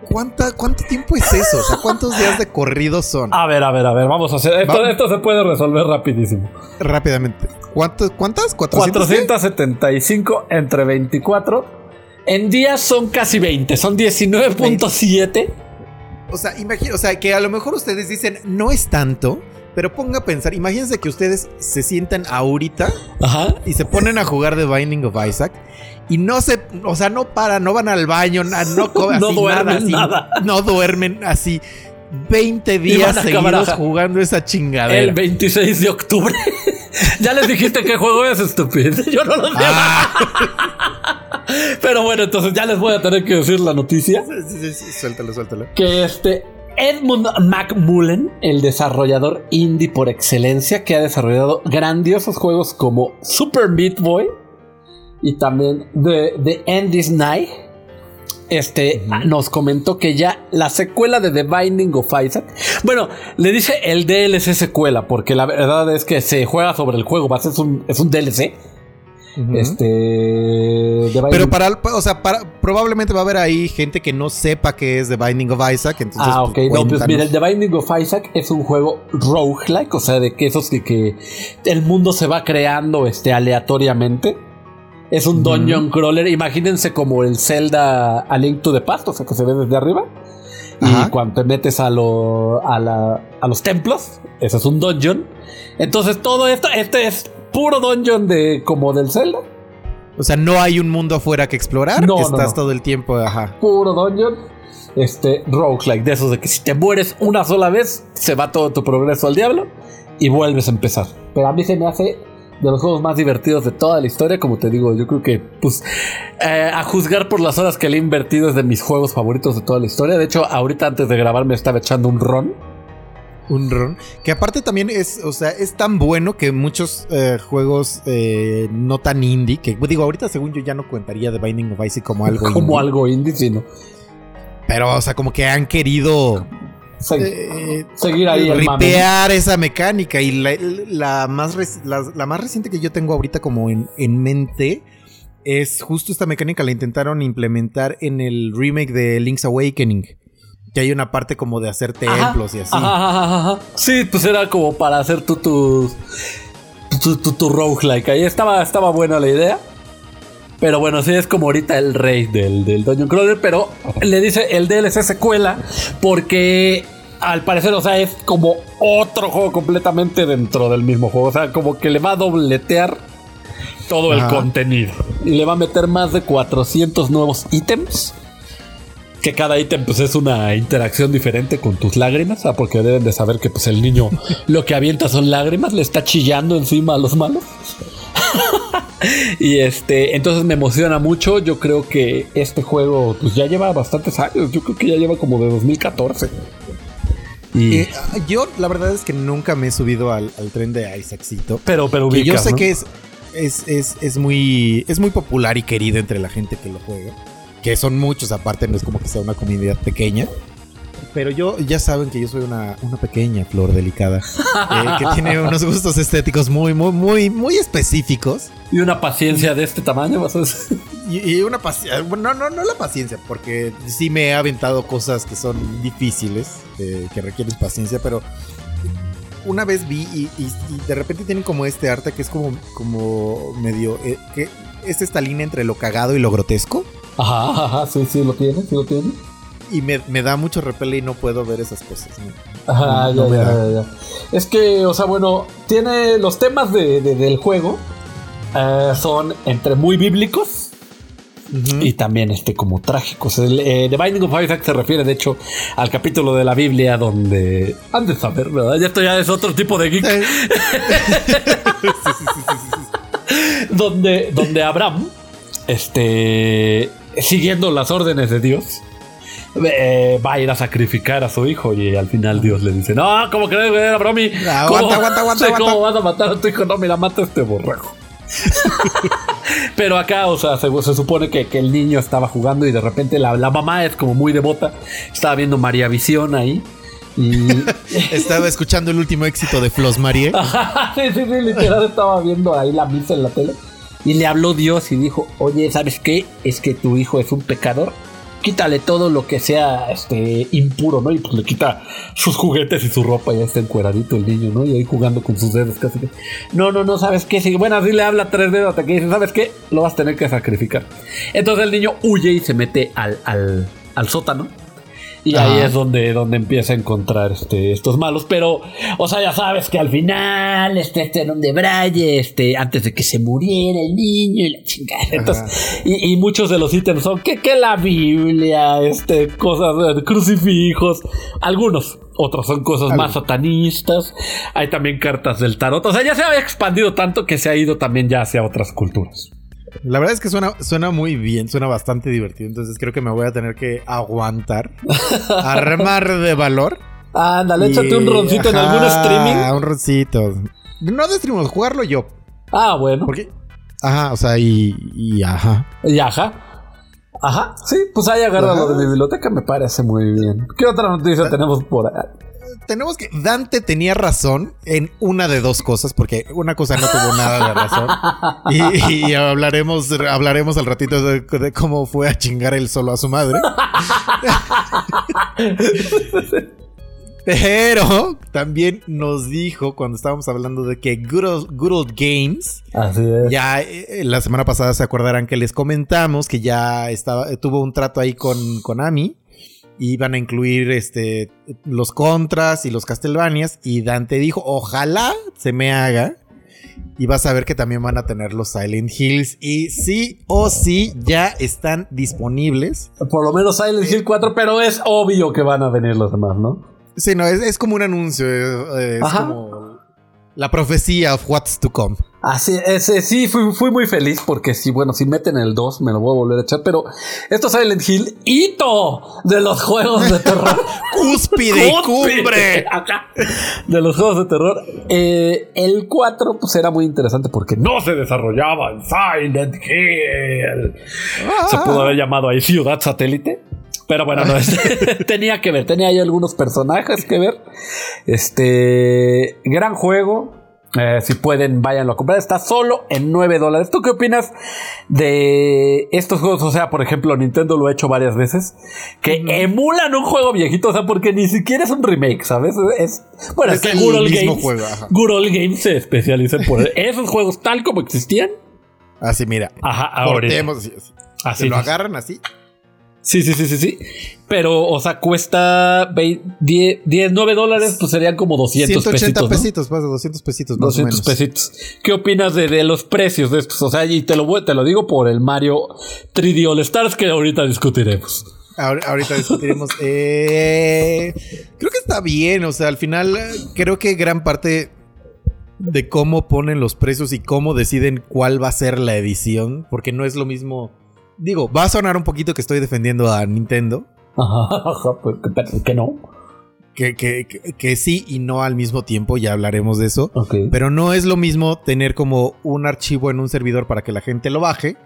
¿Cuánta, ¿Cuánto tiempo es eso? O sea, ¿cuántos días de corrido son? A ver, a ver, a ver, vamos a hacer. Esto, esto se puede resolver rapidísimo. Rápidamente. ¿Cuántos, ¿Cuántas? ¿400? qué? 475 entre 24. En días son casi 20, son 19.7. O sea, imagina, o sea, que a lo mejor ustedes dicen, no es tanto, pero ponga a pensar, imagínense que ustedes se sientan ahorita Ajá. y se ponen a jugar The Binding of Isaac y no se, o sea, no paran, no van al baño, no, No así, duermen así, nada. no duermen así 20 Y días seguidos jugando esa chingadera. El 26 de octubre. ya les dijiste qué juego es, estúpido. Yo no lo sé. Pero bueno, entonces ya les voy a tener que decir la noticia. Sí, sí, sí, suéltalo, suéltalo. que este Edmund McMullen, el desarrollador indie por excelencia, que ha desarrollado grandiosos juegos como Super Meat Boy y también The, The Endless Night, este nos comentó que ya la secuela de The Binding of Isaac, bueno, le dice el DLC secuela, porque la verdad es que se juega sobre el juego, va a ser un, es un DLC. Este. The Pero para, o sea, para, probablemente va a haber ahí gente que no sepa qué es The Binding of Isaac, entonces Ah, pues, ok. No, pues mira, el The Binding of Isaac es un juego roguelike, o sea, de que esos que, que el mundo se va creando este, aleatoriamente. Es un dungeon crawler. Imagínense como el Zelda A Link to the Past, o sea, que se ve desde arriba. Ajá. Y cuando te metes a, lo, a, la- a los templos, ese es un dungeon. Entonces, todo esto, este es puro dungeon de como del Zelda. O sea, no hay un mundo afuera que explorar. No, no, Estás no. todo el tiempo, ajá. puro dungeon. Este, roguelike, de esos de que si te mueres una sola vez, se va todo tu progreso al diablo y vuelves a empezar. Pero a mí se me hace de los juegos más divertidos de toda la historia. Como te digo, yo creo que, pues, eh, a juzgar por las horas que le he invertido, es de mis juegos favoritos de toda la historia. De hecho, ahorita antes de grabar me estaba echando un ron. Un ron. Que aparte también es, o sea, es tan bueno que muchos eh, juegos eh, no tan indie, que digo, ahorita según yo ya no contaría The Binding of Isaac como algo como indie. algo indie, sino Pero, o sea, como que han querido eh, seguir ahí ripear esa mecánica. Y la, la más la más reciente que yo tengo ahorita como en, en mente es justo esta mecánica. La intentaron implementar en el remake de Link's Awakening. Que hay una parte como de hacer Ajá, templos y así. ajá, ajá. Sí, pues era como para hacer tu tu, tu, tu, tu roguelike. Ahí estaba, estaba buena la idea. Pero bueno, sí es como ahorita el rey del, del Dungeon Crawler. Pero le dice el DLC secuela porque al parecer, o sea, es como otro juego completamente dentro del mismo juego. O sea, como que le va a dobletear todo el contenido. Y le va a meter más de 400 nuevos ítems. Que cada ítem pues es una interacción diferente con tus lágrimas, ah, porque deben de saber que pues el niño lo que avienta son lágrimas, le está chillando encima a los malos. y este, entonces me emociona mucho. Yo creo que este juego pues ya lleva bastantes años. Yo creo que ya lleva como de 2014. Y, Eh, yo la verdad es que nunca me he subido al, al tren de Isaaccito. pero, pero Que yo ubicas, sé ¿no? que es, es, es, es muy, es muy popular y querido entre la gente que lo juega. Que son muchos, aparte, no es como que sea una comunidad pequeña. Pero yo, ya saben que yo soy una, una pequeña flor delicada. eh, que tiene unos gustos estéticos muy, muy, muy, muy específicos. Y una paciencia de este tamaño, vas a decir. Y, y una paciencia. Bueno, no, no, no la paciencia, porque sí me he aventado cosas que son difíciles, eh, que requieren paciencia, pero una vez vi y, y- y de repente tienen como este arte que es como, como medio. eh, que es esta línea entre lo cagado y lo grotesco. Ajá, ajá, sí, sí lo tiene, sí lo tiene. Y me, me da mucho repele y no puedo ver esas cosas. ¿no? Ajá, No ya, me ya, da. ya, ya. Es que, o sea, bueno, tiene los temas de- de- del juego eh, son entre muy bíblicos y también este como trágicos. El, eh, The Binding of Isaac se refiere, de hecho, al capítulo de la Biblia donde han de saber, ¿verdad? Ya esto ya es otro tipo de geek. Eh, donde, donde Abraham, este, siguiendo las órdenes de Dios, eh, va a ir a sacrificar a su hijo y al final Dios le dice, no, ¿cómo crees, güey? Era bromi. Aguanta, ¿Cómo- aguanta, aguanta, ¿Cómo vas a matar a tu hijo? No, mira, mata a este borrego. Pero acá, o sea, se, se supone que, que el niño estaba jugando y de repente la, la mamá es como muy devota. Estaba viendo María Visión ahí. Y Estaba escuchando el último éxito de Flos Marie. sí, sí, sí, literal estaba viendo ahí la misa en la tele. Y le habló Dios y dijo, oye, ¿sabes qué? Es que tu hijo es un pecador. Quítale todo lo que sea este impuro, ¿no? Y pues le quita sus juguetes y su ropa, ya está encueradito el niño, ¿no? Y ahí jugando con sus dedos casi que. No, no, no, ¿sabes qué? Sí, bueno, así le habla tres dedos hasta que dice, ¿sabes qué? Lo vas a tener que sacrificar. Entonces el niño huye y se mete al, al, al sótano. Y ahí es donde, donde empieza a encontrar este, estos malos. Pero, o sea, ya sabes que al final, este, este era un debraye, este, antes de que se muriera el niño y la chingada. Entonces, y, y muchos de los ítems son que, que la Biblia, este, cosas, eh, crucifijos, algunos. Otros son cosas más satanistas. Hay también cartas del tarot. O sea, ya se había expandido tanto que se ha ido también ya hacia otras culturas. La verdad es que suena, suena muy bien, suena bastante divertido. Entonces creo que me voy a tener que aguantar. armar de valor. Ándale, échate Y- un roncito en algún streaming. Un roncito. No de streaming, jugarlo yo. Ah, bueno. Porque. Ajá, o sea, y. y ajá. Y ajá. Ajá, sí, pues ahí agarra lo de mi biblioteca, me parece muy bien. ¿Qué otra noticia tenemos por ahí? Tenemos que. Dante tenía razón en una de dos cosas, porque una cosa no tuvo nada de razón. Y, y hablaremos, hablaremos al ratito de, de cómo fue a chingar él solo a su madre. Pero también nos dijo cuando estábamos hablando de que Good Old, Good Old Games Así es. Ya eh, la semana pasada se acordarán que les comentamos que ya estaba, tuvo un trato ahí con Iban a incluir este los contras y los Castlevanias. Y Dante dijo: Ojalá se me haga. Y vas a ver que también van a tener los Silent Hills. Y sí o sí ya están disponibles. Por lo menos Silent Hill 4, pero es obvio que van a venir los demás, ¿no? Sí, no, es, es como un anuncio. eh, Es Ajá. como la profecía of what's to come. Así es, sí, fui, fui muy feliz porque sí, bueno, si meten el 2 me lo voy a volver a echar, pero esto es Silent Hill, hito de los juegos de terror. Cúspide y cumbre. Acá. De los juegos de terror. Eh, el 4 pues era muy interesante porque no se desarrollaba en Silent Hill. Se pudo haber llamado ahí Ciudad Satélite. Pero bueno, no, este, tenía que ver, tenía ahí algunos personajes que ver. Este, gran juego. Eh, si pueden, váyanlo a comprar. Está solo en 9 dólares. ¿Tú qué opinas de estos juegos? O sea, por ejemplo, Nintendo lo ha hecho varias veces. Que emulan un juego viejito. O sea, porque ni siquiera es un remake, ¿sabes? Es, bueno, Es que Good Old Games, juego, ajá. Good Old Games se especializa en poner esos juegos tal como existían. Así, mira. Ajá. Cortemos así. así. Así, Se lo agarran así. Sí, sí, sí, sí, sí. Pero, o sea, cuesta 20 10, 10, 9 dólares, pues serían como 200 180 pesitos. ¿no? pesitos, más de 200 pesitos, más 200 o menos. pesitos. ¿Qué opinas de, de los precios de estos? O sea, y te lo, voy- te lo digo por el Mario 3D All Stars que ahorita discutiremos. Ahor- ahorita discutiremos. Eh, creo que está bien, o sea, al final creo que gran parte de cómo ponen los precios y cómo deciden cuál va a ser la edición, porque no es lo mismo. Digo, va a sonar un poquito que estoy defendiendo a Nintendo, Ajá, ajá, pues, que, pero que no. que, que- que- que sí y no al mismo tiempo, ya hablaremos de eso. Pero no es lo mismo tener como un archivo en un servidor para que la gente lo baje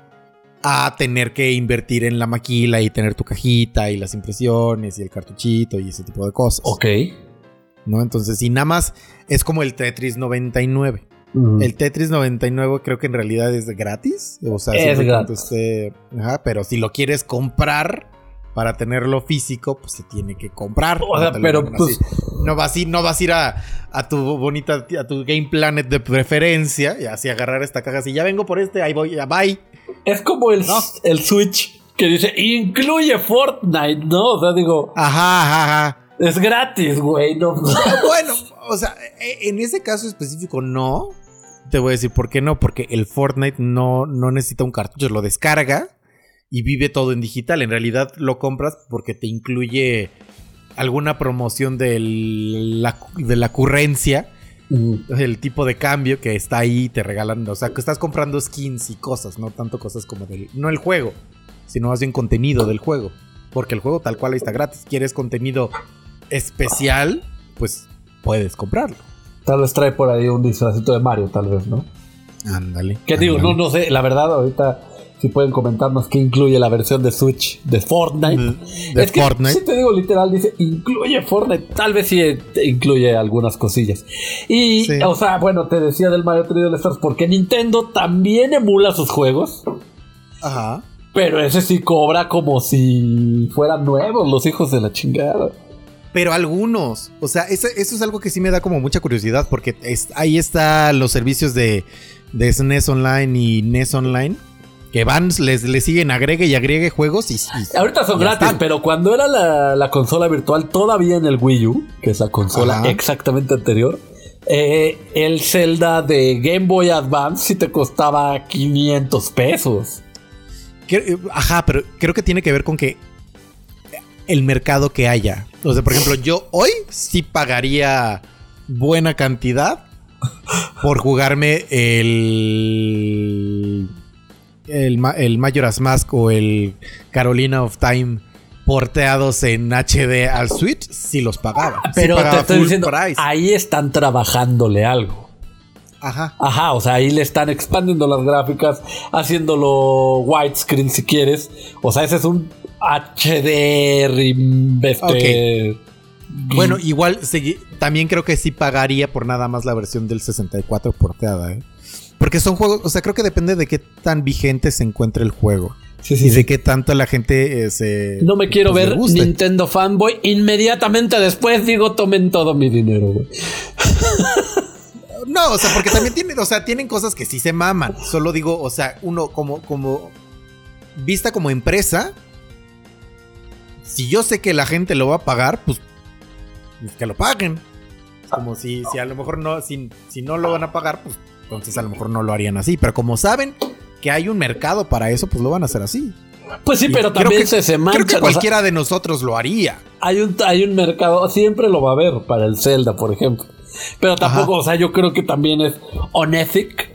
a tener que invertir en la maquila y tener tu cajita y las impresiones y el cartuchito y ese tipo de cosas. Ok. ¿No? Entonces, y nada más es como el Tetris 99. Mm. El Tetris 99 creo que en realidad es gratis. O sea, Es gratis. esté- ajá, pero si lo quieres comprar para tenerlo físico, pues se tiene que comprar. O sea, No pero, pues- no vas a ir, no vas a ir a, a tu bonita, a tu Game Planet de preferencia y así agarrar esta caja. Si ya vengo por este, ahí voy, ya bye. Es como el, el Switch que dice, incluye Fortnite, ¿no? O sea, digo, Ajá, ajá, ajá. es gratis, güey. No, Bueno, o sea, e- en ese caso específico no. Te voy a decir por qué no. Porque el Fortnite no, no necesita un cartucho, lo descarga y vive todo en digital. En realidad lo compras porque te incluye alguna promoción del- la, de la ocurrencia, Mm. el tipo de cambio que está ahí te regalan. O sea, que estás comprando skins y cosas, no tanto cosas como del. No el juego, sino más bien contenido del juego. porque el juego tal cual ahí está gratis. ¿Quieres contenido especial? Pues puedes comprarlo. Tal vez trae por ahí un disfrazito de Mario, tal vez, ¿no? Ándale. ¿Qué digo? No, no sé, la verdad, ahorita si pueden comentarnos qué incluye la versión de Switch de Fortnite. De- de es que, Fortnite. Si te digo literal, dice incluye Fortnite. Tal vez sí eh, incluye algunas cosillas. Y, Sí. o sea, bueno, te decía del Mario 3D All Stars porque Nintendo también emula sus juegos. Ajá. Pero ese sí cobra como si fueran nuevos los hijos de la chingada. Pero algunos. O sea, eso es algo que sí me da como mucha curiosidad. Porque es- ahí están los servicios de, de SNES Online y NES Online. Que van, les, les siguen, agregue y agregue juegos y. y- Ahorita son ya gratis, están. pero cuando era la, la consola virtual, todavía en el Wii U, que es la consola Ajá. exactamente anterior, eh, el Zelda de Game Boy Advance sí te costaba 500 pesos. Ajá, pero creo que tiene que ver con que el mercado que haya. O sea, por ejemplo, yo hoy sí pagaría buena cantidad por jugarme el el, el Majora's Mask o el Carolina of Time porteados en HD al Switch, sí los pagaba. Sí Pero te estoy diciendo, price. ahí están trabajándole algo. Ajá. Ajá, o sea, ahí le están expandiendo las gráficas, haciéndolo widescreen si quieres. O sea, ese es un HD rim- este, Bueno, igual también creo que sí pagaría por nada más la versión del 64 porteada, ¿eh? Porque son juegos, o sea, creo que depende de qué tan vigente se encuentre el juego. Sí, y sí, de sí. qué tanto la gente eh, se. No me quiero pues, ver. Nintendo fanboy. Inmediatamente después digo, tomen todo mi dinero, güey. No, o sea, porque también tienen, o sea, tienen cosas que sí se maman. Solo digo, o sea, uno como, como vista como empresa, si yo sé que la gente lo va a pagar, pues, pues que lo paguen. Como si, si a lo mejor no, si, si no lo van a pagar, pues entonces a lo mejor no lo harían así. Pero como saben que hay un mercado para eso, pues lo van a hacer así. Pues sí, Y pero también que- se, se Creo que o sea, cualquiera de nosotros lo haría. hay, un, hay un mercado, siempre lo va a haber para el Zelda, por ejemplo. Pero tampoco, Ajá. o sea, yo creo que también es unethic.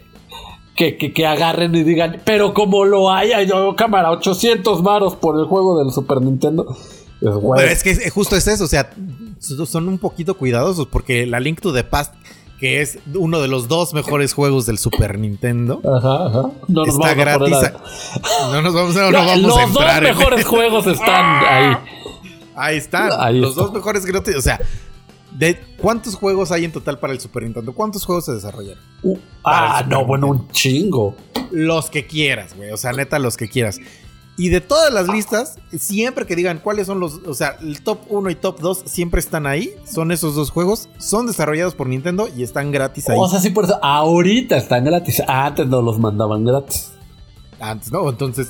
Que, que, que agarren y digan, pero como lo hay, hay yo, cámara, 800 varos por el juego del Super Nintendo. Es güey. Pero es que justo es eso, o sea, so- son un poquito cuidadosos porque la Link to the Past, que es uno de los dos mejores juegos del Super Nintendo, Ajá, ajá. No nos está vamos a gratis. a- No nos vamos, no, no No, vamos los a entrar. dos en- mejores juegos están ahí. Ahí están, Ahí los está. dos mejores gratis. O sea, ¿de cuántos juegos hay en total para el Super Nintendo? ¿Cuántos juegos se desarrollaron? Uh, ah, no, bueno, un chingo. Los que quieras, güey. O sea, neta, los que quieras. Y de todas las listas, siempre que digan cuáles son los. O sea, el top 1 y top 2 siempre están ahí. Son esos dos juegos. Son desarrollados por Nintendo y están gratis ahí. O sea, sí, por eso. Ahorita están gratis. Antes no los mandaban gratis. Antes, ¿no? Entonces.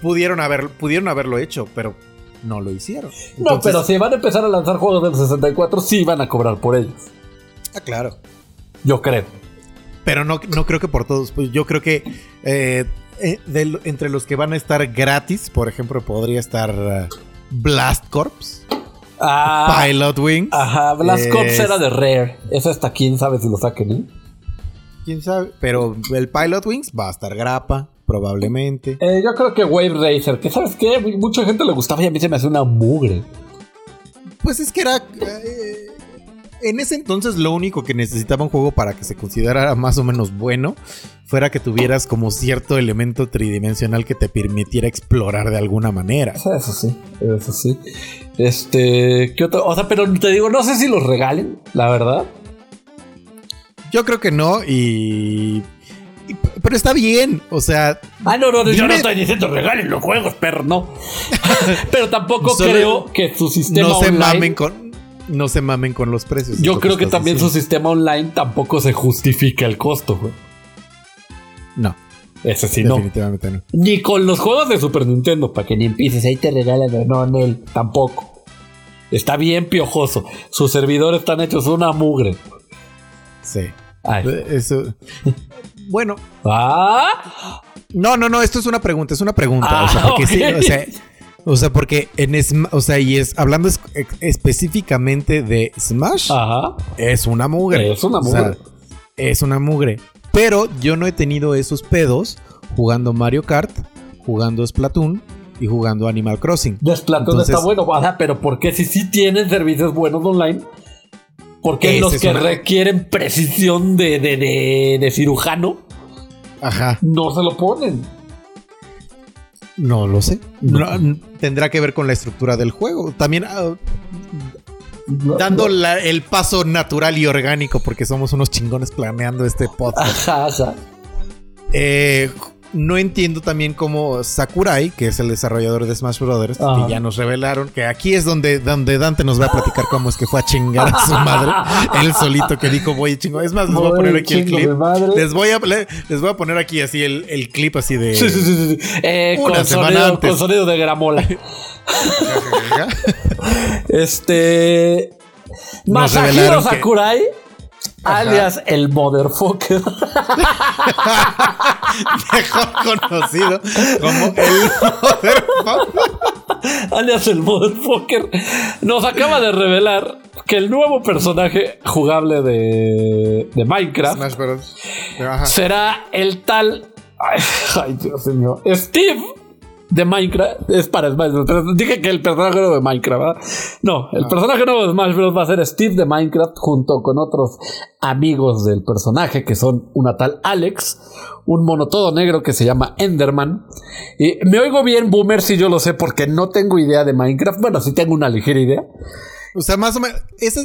Pudieron, haber, pudieron haberlo hecho, pero no lo hicieron. No, pero si van a empezar a lanzar juegos del 64, sí van a cobrar por ellos. Ah, claro. Yo creo. Pero no, no creo que por todos. Pues yo creo que eh, eh, entre los que van a estar gratis, por ejemplo, podría estar eh, Blast Corps, Ah, Pilot Wings. ajá. Blast Corps era de Rare. Eso hasta quién sabe si lo saquen, ¿eh? ¿Quién sabe? Pero el Pilot Wings va a estar grapa, probablemente. Eh, Yo creo que Wave Racer, que sabes qué, mucha gente le gustaba y a mí se me hace una mugre. Pues es que era. eh, en ese entonces lo único que necesitaba un juego para que se considerara más o menos bueno fuera que tuvieras como cierto elemento tridimensional que te permitiera explorar de alguna manera. Eso sí, eso sí. Este, ¿qué otro? O sea, pero te digo, no sé si los regalen, la verdad. Yo creo que no y... pero está bien, o sea, Ah, no, no, yo no estoy diciendo regalen los juegos, perro, no. pero tampoco Solo creo que su sistema no se online. mamen con no se mamen con los precios. yo creo que también su sistema online tampoco se justifica el costo, güey. No, Ese sí, no. definitivamente no. Ni con los juegos de Super Nintendo, para que ni empieces, ahí te regalan. No, en él, tampoco. Está bien piojoso. Sus servidores están hechos una mugre. Sí. Ay. Eso. Bueno, Ah, no, no, no, esto es una pregunta, es una pregunta, Ah, o sea, porque sí, ok. o sea, o sea, porque en Sm- o sea, y es hablando es- ex- específicamente de Smash, ajá. es una mugre. Es una O sea, mugre. es una mugre. Pero yo no he tenido esos pedos jugando Mario Kart, jugando Splatoon y jugando Animal Crossing. Splatoon Entonces- está bueno, pero ¿por qué si sí tienen servicios buenos online? Porque los que una- requieren precisión de, de, de, de cirujano Ajá. no se lo ponen. No lo sé. No, tendrá que ver con la estructura del juego. También ah, dando la- el paso natural y orgánico, porque somos unos chingones planeando este podcast. Ajá, ajá. Eh, no entiendo también cómo Sakurai, que es el desarrollador de Smash Brothers, que ya nos revelaron que aquí es donde, donde Dante nos va a platicar cómo es que fue a chingar a su madre. Él solito que dijo, voy a chingar. Es más, les voy a poner aquí el clip. Les voy a, le- les voy a poner aquí así el, el clip así de. Sí, sí, sí. Eh, Una con, semana sonido, antes. con sonido de gramola. este. Masahiro que- Alias el motherfucker. Mejor conocido como el Motherfucker. alias el motherfucker, nos acaba de revelar que el nuevo personaje jugable de, de Minecraft Smash Bros. Ajá. será el tal. Ay, ay, Dios mío. Steve de Minecraft. Es para Smash Bros. Dije que el personaje nuevo de Minecraft, ¿verdad? No, el personaje nuevo de Smash Bros. va a ser Steve de Minecraft junto con otros amigos del personaje que son una tal Alex, un mono todo negro que se llama Enderman. Y me oigo bien, Boomer, si yo lo sé, porque no tengo idea de Minecraft. Bueno, sí tengo una ligera idea. O sea, más o menos. Ese,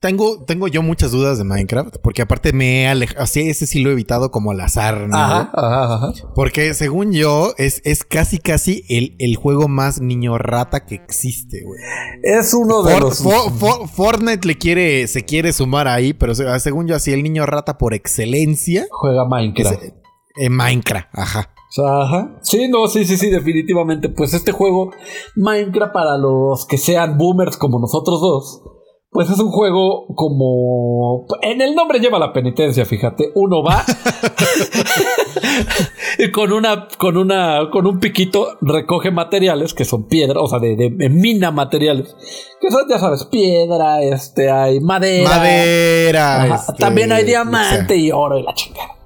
tengo, tengo yo muchas dudas de Minecraft. Porque aparte me he alejado. Así, ese sí lo he evitado como al azar. ¿no? Ajá, ajá, ajá. Porque según yo, es, es casi, casi el, el juego más niño rata que existe, güey. Es uno de For- los. For- For- Fortnite le quiere, se quiere sumar ahí, pero se- según yo, así el niño rata por excelencia Juega Minecraft. es en Minecraft. Ajá. Ajá. Sí, no, sí, sí, sí, definitivamente. Pues este juego, Minecraft, para los que sean boomers como nosotros dos, pues es un juego como... En el nombre lleva la penitencia, fíjate. Uno va y con una, con una, con un piquito recoge materiales que son piedra, o sea, de, de- de mina materiales. Que son, ya sabes, piedra, este, hay madera. Madera. Este, También hay o diamante sea, y oro y la chingada.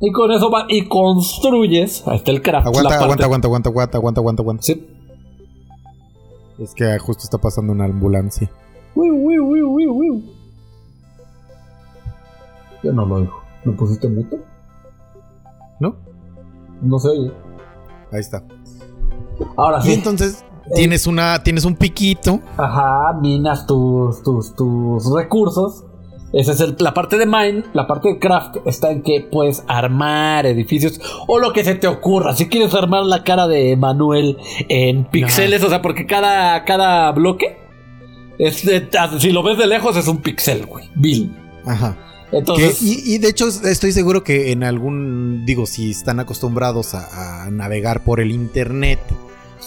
Y con eso va y construyes. Ahí está el craft. aguanta, aguanta, aguanta, aguanta, aguanta, aguanta, aguanta. Sí. Es que justo está pasando una ambulancia. Yo no lo oigo. ¿Me pusiste mute? ¿No? No se oye. Ahí está. Ahora Y sí. entonces tienes una, tienes un piquito. Ajá, minas tus, tus, tus recursos. Esa es el- la parte de mine. La parte de craft está en que puedes armar edificios o lo que se te ocurra. Si quieres armar la cara de Manuel en píxeles, o sea, porque cada, cada bloque, es de- si lo ves de lejos, es un píxel, güey. Bill. Ajá. Que- y, y de hecho estoy seguro que en algún, digo, si están acostumbrados a, a navegar por el internet,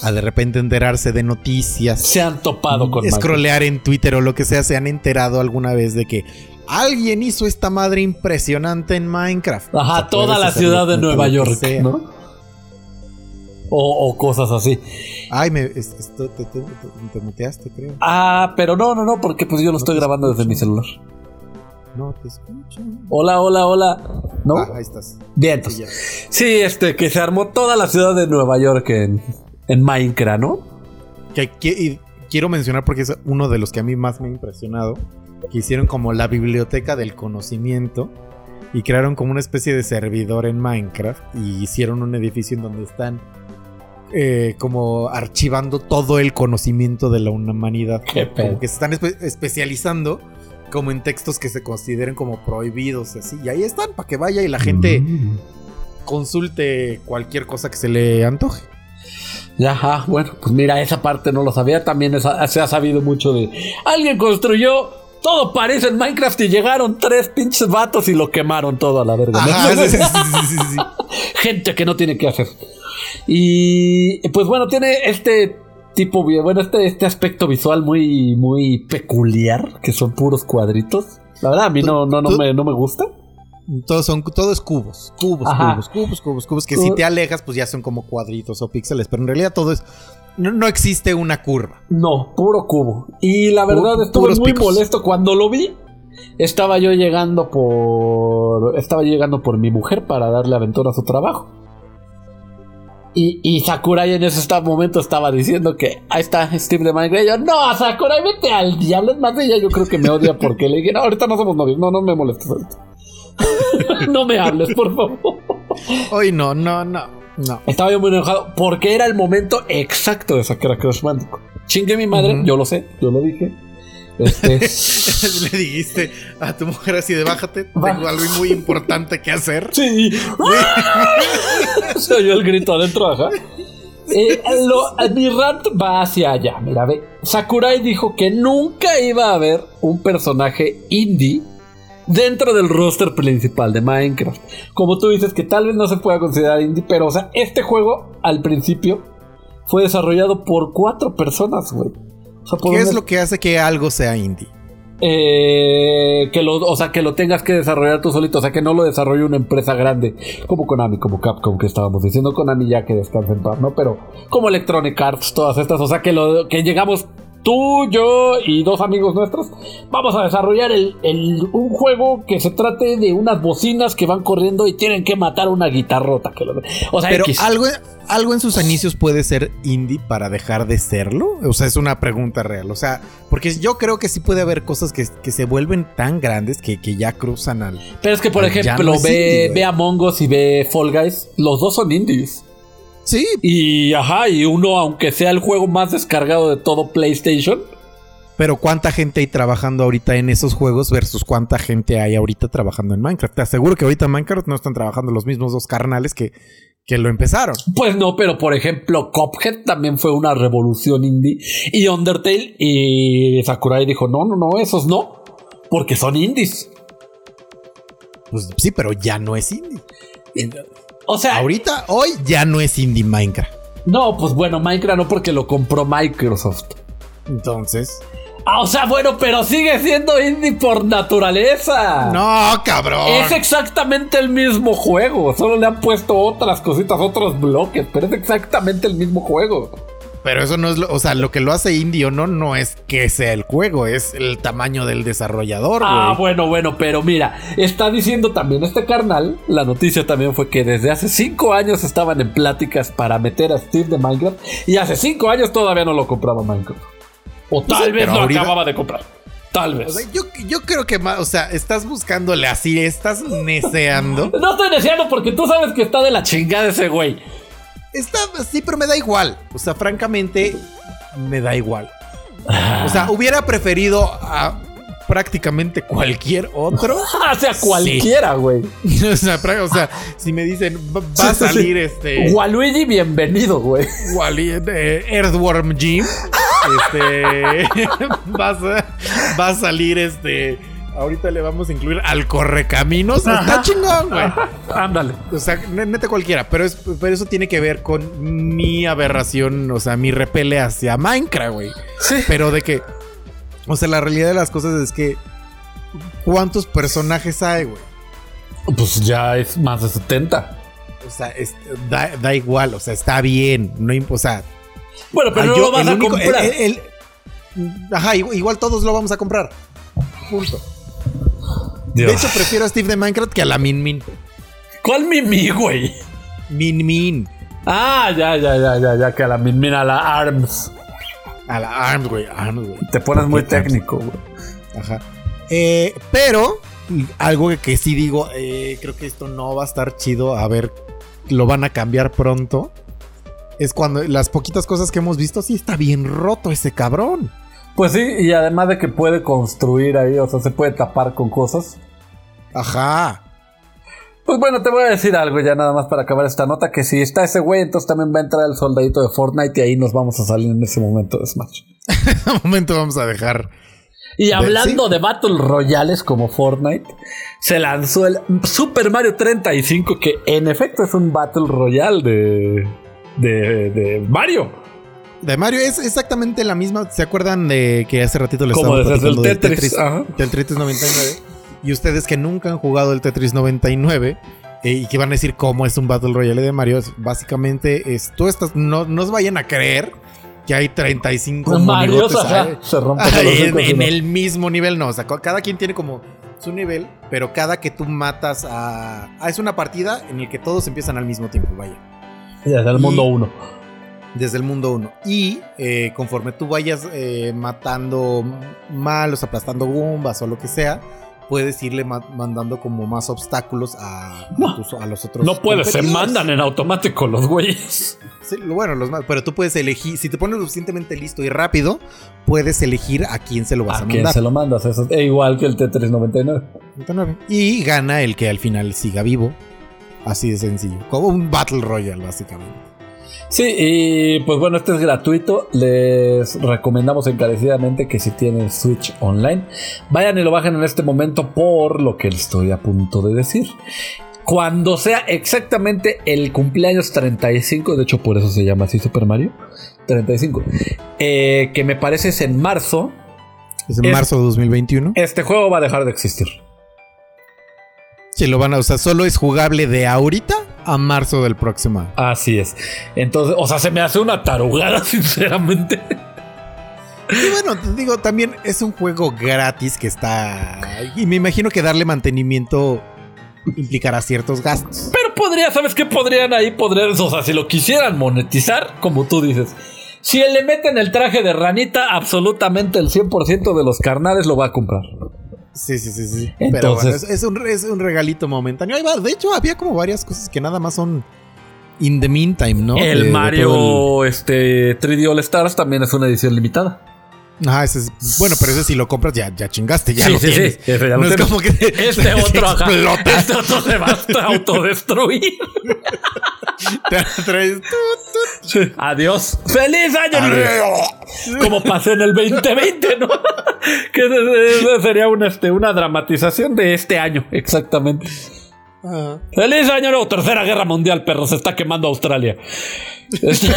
a de repente enterarse de noticias, se han topado con scrollear en Twitter o lo que sea, se han enterado alguna vez de que alguien hizo esta madre impresionante en Minecraft. Ajá, O sea, toda la ciudad de Nueva York, sea. ¿no? O, o cosas así. Ay, me, es- esto- te, te- te- te muteaste, creo. Ah, pero no, no, no, porque pues yo lo estoy te grabando desde mi celular. No te escucho. Hola, hola, hola. ¿No? Ah, ahí estás. Bien, Sí, entonces. Sí, este, que se armó toda la ciudad de Nueva York en, en Minecraft, ¿no? Que, que- y quiero mencionar porque es uno de los que a mí más me ha impresionado. Que hicieron como la biblioteca del conocimiento. Y crearon como una especie de servidor en Minecraft. Y hicieron un edificio en donde están eh, como archivando todo el conocimiento de la humanidad. Qué. Como que se están espe- especializando como en textos que se consideren como prohibidos y así. Y ahí están, para que vaya y la gente Mm. consulte cualquier cosa que se le antoje. Ya, Ajá, bueno, pues mira, esa parte no lo sabía. También se ha sabido mucho de. Alguien construyó. Todo parece en Minecraft y llegaron tres pinches vatos y lo quemaron todo a la verga. ¿no? Ajá, sí, sí, sí, sí. gente que no tiene que hacer. Y pues bueno, tiene este tipo, bueno, este, este aspecto visual muy, muy peculiar, que son puros cuadritos. La verdad, a mí no, no, no, me, no me gusta. Todos son, todo es cubos, cubos, Ajá. cubos, cubos, cubos, cubos, que si te alejas, pues ya son como cuadritos o píxeles, pero en realidad todo es, no, no existe una curva. No, puro cubo. Y la verdad, estuve muy picos. molesto cuando lo vi. Estaba yo llegando por. Estaba llegando por mi mujer para darle aventura a su trabajo. Y, y Sakurai en ese momento estaba diciendo que ahí está Steve de Minecraft. Y yo, no, Sakurai, vete al diablo. Es más de ella, yo creo que me odia porque le dije, no, ahorita no somos novios. No, no me molestes ahorita. no me hables, por favor. Hoy no, no, no, no. Estaba yo muy enojado porque era el momento exacto de sacar a Crash Bandicoot. Chingue mi madre, yo lo sé, yo lo dije. Este, Le dijiste a tu mujer así de bájate, tengo algo muy importante que hacer. sí. Se oyó el grito adentro, ajá. Eh, lo- mi rant va hacia allá. Mira, ve. Sakurai dijo que nunca iba a haber un personaje indie dentro del roster principal de Minecraft. Como tú dices, que tal vez no se pueda considerar indie, pero, o sea, este juego al principio fue desarrollado por cuatro personas, güey. O sea, por ¿Qué es lo que hace que algo sea indie? eh, que lo, o sea, que lo tengas que desarrollar tú solito, o sea, que no lo desarrolle una empresa grande, como Konami, como Capcom, que estábamos diciendo Konami ya que descansa en paz, ¿no? Pero como Electronic Arts, todas estas, o sea, que lo que llegamos tú, yo y dos amigos nuestros, vamos a desarrollar el, el- un juego que se trate de unas bocinas que van corriendo y tienen que matar una guitarrota, que lo- o sea, Pero X. algo, algo en sus inicios puede ser indie para dejar de serlo. O sea, es una pregunta real. O sea, porque yo creo que sí puede haber cosas que, que se vuelven tan grandes que, que ya cruzan al. Pero es que, por no ejemplo, ve, indie, ve Among Us y ve Fall Guys, los dos son indies. Sí, Y ajá, y uno, aunque sea el juego más descargado de todo PlayStation, pero ¿cuánta gente hay trabajando ahorita en esos juegos versus cuánta gente hay ahorita trabajando en Minecraft? Te aseguro que ahorita en Minecraft no están trabajando los mismos dos carnales que, que lo empezaron. pues no, pero por ejemplo, Cuphead también fue una revolución indie. Y Undertale y Sakurai dijo: No, no, no, esos no, porque son indies. Pues sí, pero ya no es indie. O sea, Ahorita, hoy ya no es indie Minecraft. no, pues bueno, Minecraft no porque lo compró Microsoft. Entonces. Ah, o sea, bueno, pero sigue siendo indie por naturaleza. No, cabrón. Es exactamente el mismo juego, solo le han puesto otras cositas, otros bloques, pero es exactamente el mismo juego. Pero eso no es lo, o sea, lo que lo hace indie o no, no es que sea el juego, es el tamaño del desarrollador. Ah, bueno, bueno, pero mira, está diciendo también este carnal, la noticia también fue que desde hace cinco años estaban en pláticas para meter a Steve de Minecraft y hace cinco años todavía no lo compraba Minecraft. O tal sí, vez lo ahorita- acababa de comprar. Tal vez. O sea, yo, yo creo que más, o sea, estás buscándole así, estás neceando. no estoy deseando porque tú sabes que está de la chingada ese güey. Está, sí, pero me da igual. O sea, francamente, me da igual. O sea, hubiera preferido a prácticamente cualquier otro. o sea, cualquiera, güey. o, sea, pra- o sea, si me dicen, va a sí, salir este. Waluigi, bienvenido, güey. Wally, eh, Earthworm Jim. Este. va, a, va a salir este. Ahorita le vamos a incluir al correcaminos. Está chingón, güey. Ándale. O sea, ne- neta cualquiera. Pero, es, pero eso tiene que ver con mi aberración, o sea, mi repele hacia Minecraft, güey. Sí. Pero de que. O sea, la realidad de las cosas es que. ¿Cuántos personajes hay, güey? Pues ya es más de 70. O sea, es- da, da igual, o sea, está bien. No, o sea, Bueno, pero Ah, no yo- lo vas a único- comprar. el- el- ajá, igual, igual todos lo vamos a comprar. Punto. Dios. De hecho, prefiero a Steve de Minecraft que a la Min Min. ¿Cuál Mimi, güey? Min Min. Ah, ya, ya, ya, ya, ya, que a la mira la ARMS. A la ARMS, güey. ARMS, güey. Te pones muy técnico, güey. Ajá. Eh, pero, algo que, que sí digo, eh, creo que esto no va a estar chido. A ver, lo van a cambiar pronto. Es cuando las poquitas cosas que hemos visto, sí está bien roto ese cabrón. Pues sí, y además de que puede construir ahí, o sea, se puede tapar con cosas. Ajá. Pues bueno, te voy a decir algo ya nada más para acabar esta nota, que si está ese güey, entonces también va a entrar el soldadito de Fortnite y ahí nos vamos a salir en ese momento de Smash. Un momento vamos a dejar. Y hablando sí. de Battle Royales como Fortnite, se lanzó el Super Mario 35, que en efecto es un Battle Royale de, de, de Mario. De Mario es exactamente la misma. ¿Se acuerdan de que hace ratito les Como desde el del Tetris, del Tetris 99? Y ustedes que nunca han jugado el Tetris 99 eh, y que van a decir cómo es un Battle Royale de Mario, es- básicamente es, tú estás, no, no os vayan a creer que hay 35 Mario ajá, se rompe ahí todos los en, el mismo nivel. No, o sea, ca- cada quien tiene como su nivel, pero cada que tú matas a... ah, es una partida en la que todos empiezan al mismo tiempo, vaya. Desde el Y- mundo 1. desde el mundo 1. Y eh, conforme tú vayas eh, matando malos, aplastando bombas o lo que sea, puedes irle ma- mandando como más obstáculos a, No. a tus- a los otros. No puede, se mandan en automático los güeyes. Sí, bueno, los más, pero tú puedes elegir, si te pones lo suficientemente listo y rápido, puedes elegir a quién se lo vas a, ¿A quién mandar. se lo mandas? Eso es igual que el T399. 99. Y gana el que al final siga vivo. Así de sencillo. Como un Battle Royale, básicamente. Sí, y pues bueno, este es gratuito. Les recomendamos encarecidamente que si tienen Switch Online, vayan y lo bajen en este momento por lo que les estoy a punto de decir. Cuando sea exactamente el cumpleaños 35, de hecho por eso se llama así Super Mario, 35, eh, que me parece es en marzo, Es en Es- marzo de 2021. este juego va a dejar de existir. Sí, lo van a usar. Solo es jugable de ahorita a marzo del próximo año. Así es. Entonces, o sea, se me hace una tarugada, sinceramente. Y bueno, te digo, también es un juego gratis que está. Y me imagino que darle mantenimiento implicará ciertos gastos. Pero podría, ¿sabes qué? Podrían ahí, podrían, o sea, si lo quisieran monetizar, como tú dices. Si le meten el traje de ranita, absolutamente el 100% de los carnales lo va a comprar. Sí, sí, sí, sí. Entonces- Pero bueno, es, es un, es un regalito momentáneo. Ahí va. De hecho, había como varias cosas que nada más son in the meantime, ¿no? El de Mario este 3D All Stars también es una edición limitada. Ajá, ese es- bueno, pero ese si lo compras ya, ya chingaste, ya Sí, lo sí, sí, tienes. lo no es como que Este otro, ajá, este otro se va a autodestruir. Te traes- Sí. Adiós. ¡Feliz año! Como pasé en el 2020, ¿no? que sería una, este, una dramatización de este año, exactamente. Ajá. ¡Feliz año nuevo! Tercera guerra mundial, perro. Se está quemando Australia. Este-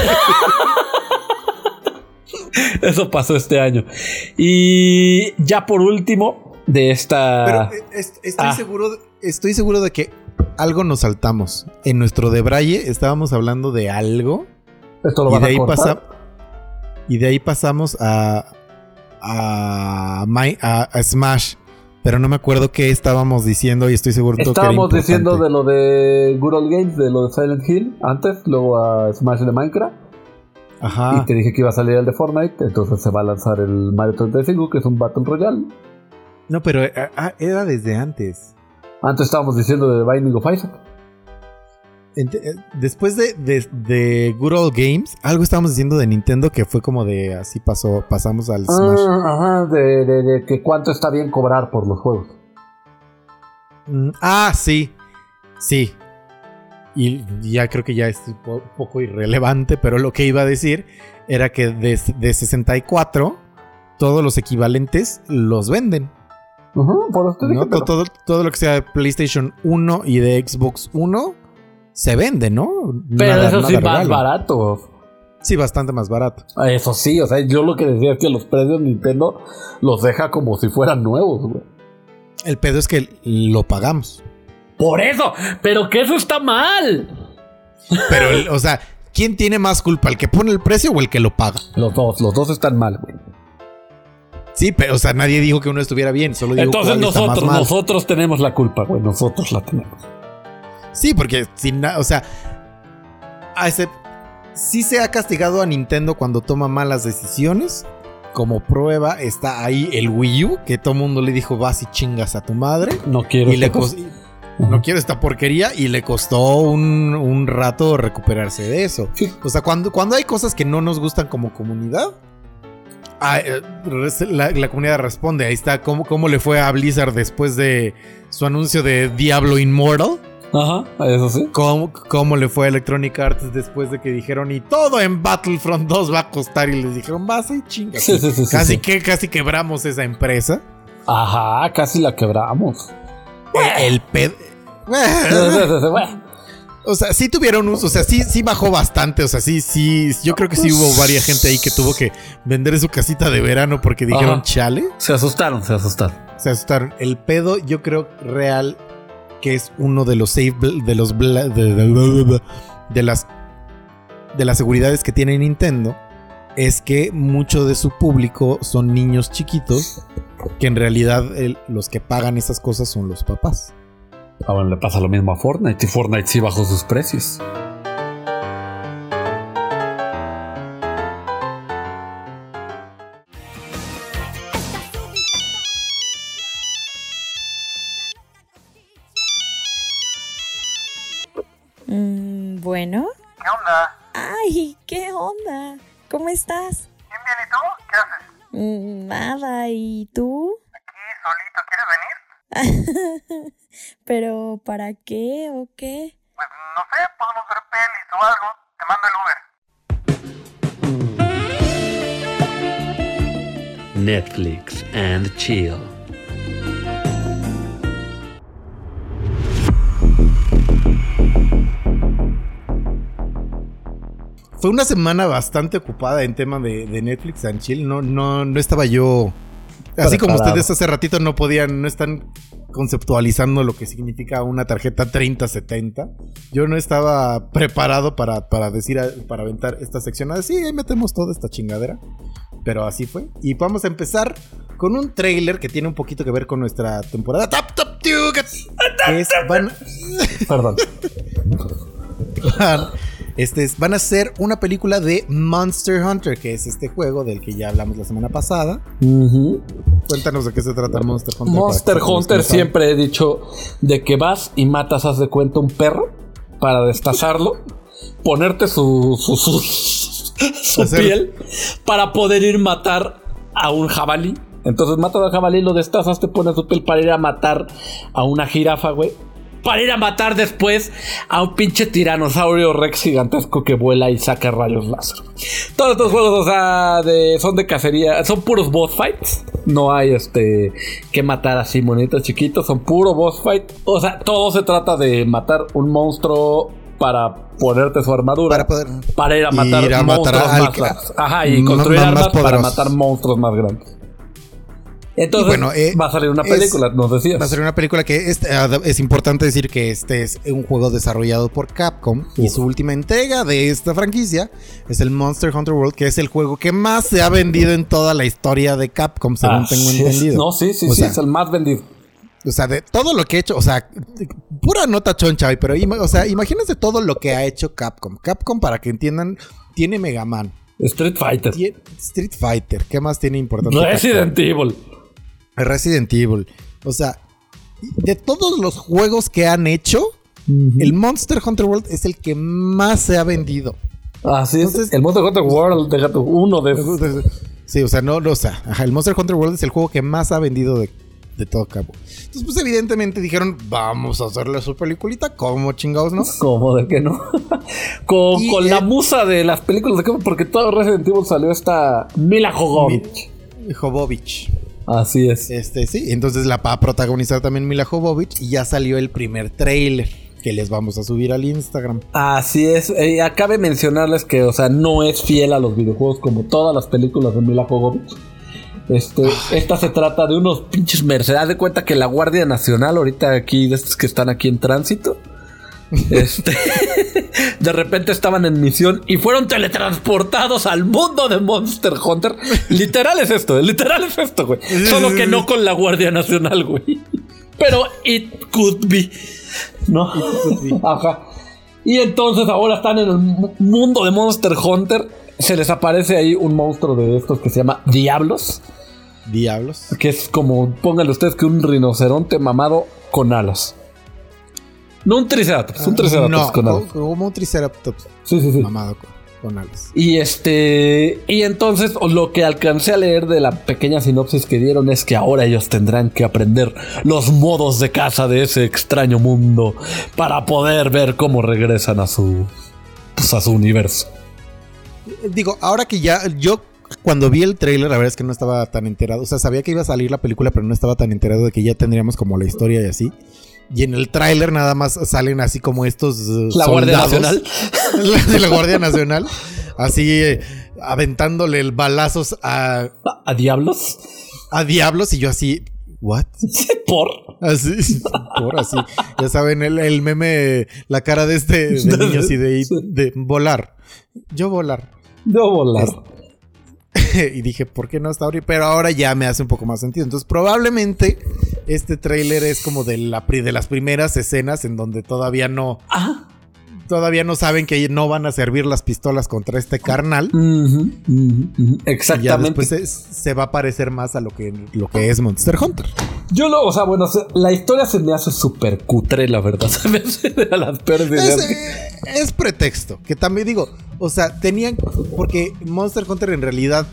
Eso pasó este año. Y ya por último, de esta. Pero eh, est- estoy Ah. seguro, de- estoy seguro de que algo nos saltamos. En nuestro de Braille estábamos hablando de algo Esto lo y de a ahí pasa y de ahí pasamos a a, My- a- a Smash. Pero no me acuerdo qué estábamos diciendo y estoy seguro que era Estábamos diciendo de lo de Good Old Games, de lo de Silent Hill, antes, luego a Smash de Minecraft. Ajá. Y te dije que iba a salir el de Fortnite, entonces se va a lanzar el Mario 35, que es un Battle Royale. No, pero eh, ah, era desde antes. Antes estábamos diciendo de Binding of Isaac. Eh, Después de, de, de Good Old Games, algo estábamos diciendo de Nintendo que fue como de así pasó, pasamos al Smash. Ah, ajá, de, de- de que cuánto está bien cobrar por los juegos. Mm, Ah, sí. Sí. Y ya creo que ya es un po- poco irrelevante, pero lo que iba a decir era que de, de 64 todos los equivalentes los venden. Por eso te dije, ¿no? pero- Todo, todo lo que sea de PlayStation 1 y de Xbox 1 se vende, ¿no? Pero Nada- eso sí, más regalo. barato. Sí, bastante más barato. Eso sí, o sea, yo lo que decía es que los precios Nintendo los deja como si fueran nuevos, güey. El pedo es que lo pagamos. Por eso, pero que eso está mal. Pero, el- o sea, ¿quién tiene más culpa? ¿El que pone el precio o el que lo paga? Los dos, los dos están mal, güey. Sí, pero, o sea, nadie dijo que uno estuviera bien. Solo digo Entonces cuál está más nosotros, mal. nosotros tenemos la culpa, güey. Nosotros la tenemos. Sí, porque sin na- o sea, a ese, sí se ha castigado a Nintendo cuando toma malas decisiones. Como prueba está ahí el Wii U, que todo el mundo le dijo vas y chingas a tu madre. No quiero. Y le cos- cosa. No quiero esta porquería y le costó un, un rato recuperarse de eso. O sea, cuando, cuando hay cosas que no nos gustan como comunidad, ah, eh, la, la comunidad responde. Ahí está cómo, cómo le fue a Blizzard después de su anuncio de Diablo Immortal. Ajá, eso sí. ¿Cómo, cómo le fue a Electronic Arts después de que dijeron y todo en Battlefront 2 va a costar? Y les dijeron, vas y chingas. Sí, sí, sí, casi. Que, casi quebramos esa empresa. Ajá, casi la quebramos. Eh, El ped... O sea, sí tuvieron uso, o sea, sí, sí bajó bastante, o sea, sí, sí, yo creo que sí hubo varias gente ahí que tuvo que vender su casita de verano porque dijeron Ajá. chale, se asustaron, se asustaron. se asustaron. El pedo, yo creo real que es uno de los safe, de los, bla- de, de- de las, de las seguridades que tiene Nintendo, es que mucho de su público son niños chiquitos, que en realidad el- los que pagan esas cosas son los papás. Ahora le pasa lo mismo a Fortnite y Fortnite sí bajó sus precios. Mm, bueno. ¿Qué onda? Ay, ¿qué onda? ¿Cómo estás? Bien, bien, ¿y tú? ¿Qué haces? Mm, nada, ¿y tú? Aquí solito, ¿quieres venir? ¿Pero para qué o qué? Pues no sé, podemos ver pelis o algo. Te mando el Uber. Netflix and chill. Fue una semana bastante ocupada en tema de, de Netflix and Chill. No, no, no estaba yo. Así como ustedes hace ratito no podían, no están conceptualizando lo que significa una tarjeta 3070. Yo no estaba preparado para, para decir, para aventar esta sección. Así ahí metemos toda esta chingadera. Pero así fue. Y vamos a empezar con un trailer que tiene un poquito que ver con nuestra temporada. Tap, tap, es- van, Perdón. van- este es- van a ser una película de Monster Hunter, que es este juego del que ya hablamos la semana pasada. Cuéntanos de qué se trata Monster Hunter. Monster Hunter siempre he dicho de que vas y matas, haz de cuenta, un perro para destazarlo, ponerte su, su, su, su Hacer- piel para poder ir matar a un jabalí. Entonces matas al jabalí, lo destazas, te pones su piel para ir a matar a una jirafa, güey. Para ir a matar después a un pinche tiranosaurio rex gigantesco que vuela y saca rayos láser. Todos estos juegos, o sea, de- son de cacería, son puros boss fights. No hay este que matar así monitos chiquitos, son puro boss fight. O sea, todo se trata de matar un monstruo para ponerte su armadura. Para poder. Para ir a matar Ir a matar monstruos al más. Ajá, y construir más armas para poderosos. matar monstruos más grandes. Entonces, bueno, eh, va a salir una es- película, nos decías. Va a ser una película que es, es importante decir que este es un juego desarrollado por Capcom y su última entrega de esta franquicia es el Monster Hunter World, que es el juego que más se ha vendido en toda la historia de Capcom, según tengo entendido. No, sí, sí, O sí, sea, es el más vendido. O sea, de todo lo que ha hecho, o sea, pura nota choncha, hoy, pero o sea, imagínense todo lo que ha hecho Capcom. Capcom, para que entiendan, tiene Mega Man, Street Fighter. Street Fighter, ¿qué más tiene importante? Resident Evil. Resident Evil. O sea, de todos los juegos que han hecho, el Monster Hunter World es el que más se ha vendido. Así es. El Monster Hunter World, déjate, uno de esos. Sí, o sea, no, no, o sea, ajá, el Monster Hunter World es el juego que más ha vendido de, de todo cabo. Entonces, pues evidentemente dijeron, vamos a hacerle su peliculita, como chingados, ¿no? ¿Cómo de que no? con con la musa de las películas de Capcom, porque todo Resident Evil salió esta Mila Jovovich. Jovovich. Así es. Este, sí, entonces la va a protagonizar también Mila Jovovich y ya salió el primer trailer que les vamos a subir al Instagram. Así es. Eh, acabe mencionarles que, o sea, no es fiel a los videojuegos como todas las películas de Mila Jovovich. Este, esta se trata de unos pinches mercenarios. De cuenta que la Guardia Nacional, ahorita aquí, de estos que están aquí en tránsito, este, de repente estaban en misión y fueron teletransportados al mundo de Monster Hunter. Literal es esto, literal es esto, güey. Solo que no con la Guardia Nacional, güey. Pero it could be. ¿No? Ajá. Y entonces ahora están en el mu- mundo de Monster Hunter. Se les aparece ahí un monstruo de estos que se llama Diablos. Diablos. Que es como, pónganle ustedes que un rinoceronte mamado con alas. No un triceratops, un triceratops No, con alas. como un triceratops Sí, sí, sí. mamado con, con alas. Y este. Y entonces lo que alcancé a leer de la pequeña sinopsis que dieron es que ahora ellos tendrán que aprender los modos de caza de ese extraño mundo para poder ver cómo regresan a su. Pues a su universo. Digo, ahora que ya yo cuando vi el trailer, la verdad es que no estaba tan enterado. O sea, sabía que iba a salir la película, pero no estaba tan enterado de que ya tendríamos como la historia y así. Y en el tráiler nada más salen así como estos eh, La Guardia soldados. Nacional. La de la Guardia Nacional. Así eh, aventándole el balazos a, ¿A, diablos? a diablos y yo así, ¿what? Por. Así, por así. Ya saben, el, el meme, la cara de este de niños y de, de volar. Yo volar. No volar. y dije, ¿por qué no está ahorita? Pero ahora ya me hace un poco más sentido. Entonces, probablemente este tráiler es como de, la, de las primeras escenas en donde todavía no Ah. Todavía no saben que no van a servir las pistolas contra este carnal. Ujú, ujú. Y ya Exactamente. después se, se va a parecer más a lo que, lo que es Monster Hunter. Yo lo, o sea, bueno, la historia se me hace súper cutre, la verdad. Se me hace de las peores. Es, eh, es pretexto, que también digo, o sea, tenían, porque Monster Hunter en realidad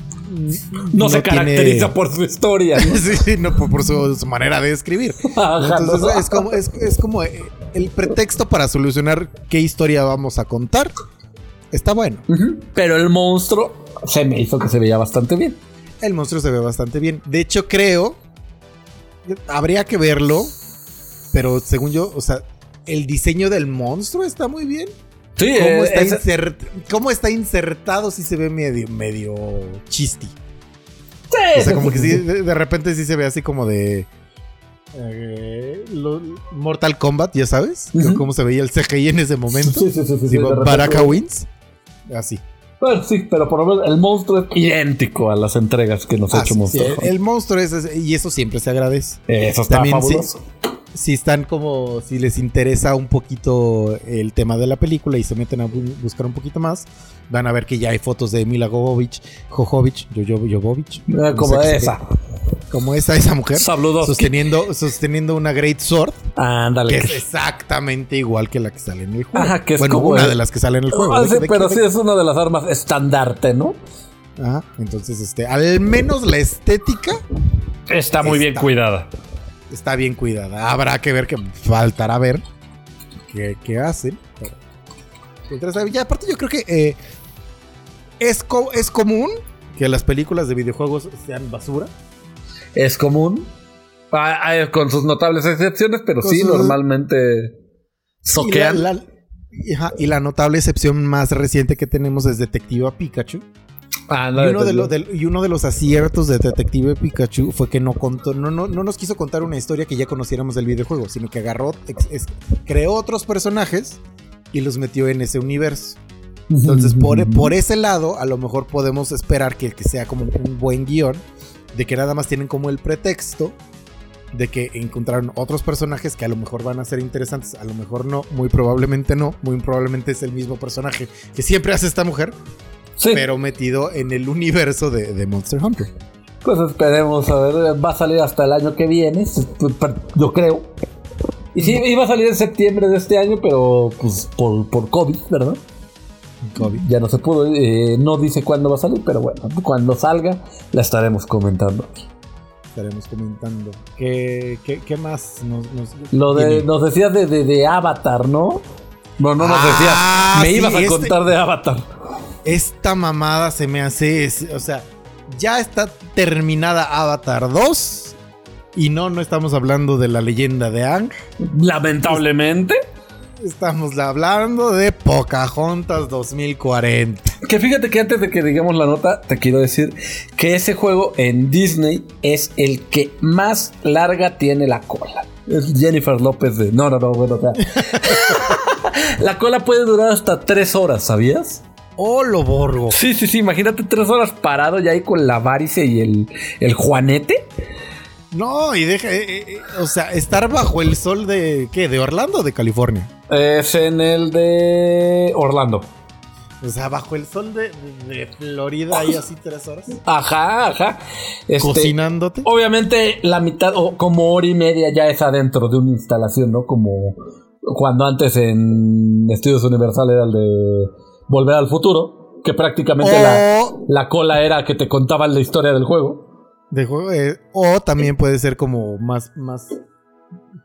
no, se tiene- caracteriza por su historia. ¿no? sí, sí, no, por, por su, su manera de escribir. Ajá, Entonces ¿no? es como, es, es como eh, el pretexto para solucionar qué historia vamos a contar. Está bueno. Pero el monstruo se me hizo que se veía bastante bien. El monstruo se ve bastante bien. De hecho, creo. Habría que verlo. Pero según yo, o sea, el diseño del monstruo está muy bien. Sí, ¿Cómo, eh, está, ese- insert- cómo está insertado? Sí se ve medio, medio chisti. sí, O sea, como que sí, sí, sí. de, de repente sí se ve así como de. Eh, lo- Mortal Kombat, ya sabes. Cómo se veía el CGI en ese momento. Sí, sí, sí, sí, Baraka Wins. Así. Bueno, sí, pero por lo menos el monstruo es idéntico a las entregas que nos ha hecho Monster el, Hunter. el monstruo es, es- y eso siempre se agradece. Eso está También sí. fabuloso. Si están como, si les interesa un poquito el tema de la película y se meten a bu- buscar un poquito más, van a ver que ya hay fotos de Mila Jovovich, Jojovich, Jojo- Jovovich, Eh, no como esa. como esa, esa mujer, Sabludowski. sosteniendo, sosteniendo una Great Sword, Ándale. que es exactamente igual que la que sale en el juego. Ajá, que es bueno, como una el- de las que sale en el juego. Ah, ¿De sí, de pero sí es una de las armas estandarte, ¿no? Ajá, entonces, este, al menos la estética Está muy bien Está. cuidada. Está bien cuidada. Habrá que ver que faltará ver qué, qué hacen. pero- aparte, yo creo que eh, es, co- es común que las películas de videojuegos sean basura. Es común. Ah, ah, con sus notables excepciones, pero Con sí, sus- normalmente soquean. Y la, y la notable excepción más reciente que tenemos es Detective Pikachu. Ah, Y no, uno, de y uno de los aciertos de Detective Pikachu fue que no contó, no, no, no nos quiso contar una historia que ya conociéramos del videojuego, sino que agarró, ex- creó otros personajes y los metió en ese universo. Entonces, por, por ese lado, a lo mejor podemos esperar que, que sea como un buen guion, de que nada más tienen como el pretexto de que encontraron otros personajes que a lo mejor van a ser interesantes, a lo mejor no, muy probablemente no, muy probablemente es el mismo personaje que siempre hace esta mujer, Sí, pero metido en el universo de, de Monster Hunter. pues esperemos a ver. Va a salir hasta el año que viene, yo creo. Y sí, iba a salir en septiembre de este año, pero pues por, por COVID, ¿verdad? COVID. Ya no se pudo. eh, no dice cuándo va a salir, pero bueno, cuando salga la estaremos comentando. Estaremos comentando. ¿Qué, qué, qué más nos, nos- Lo de, tiene? nos decías de, de, de Avatar, ¿no? No, no nos Ah, decías. Me sí, ibas a este- contar de Avatar. Esta mamada se me hace. es- o sea, ya está terminada Avatar 2. Y no, no estamos hablando de la leyenda de Ang. Lamentablemente. Estamos hablando de Pocahontas 2040. Que fíjate que antes de que digamos la nota, te quiero decir que ese juego en Disney es el que más larga tiene la cola. Es Jennifer López de. No, no, no, bueno, o sea. la cola puede durar hasta tres horas, ¿sabías? ¡Oh, lo borgo! Sí, sí, sí, imagínate tres horas parado ya ahí con la varice y el, el juanete. No, y deja. eh, eh, eh, o sea, estar bajo el sol de. ¿Qué? ¿De Orlando o de California? Es en el de Orlando. O sea, bajo el sol de, de Florida, ahí así tres horas. Ajá, ajá. Este, Cocinándote. Obviamente la mitad o como hora y media ya es adentro de una instalación, ¿no? Como cuando antes en Estudios Universal era el de Volver al Futuro, que prácticamente la, O, la cola era que te contaban la historia del juego. de juego, eh, o también puede ser como más, más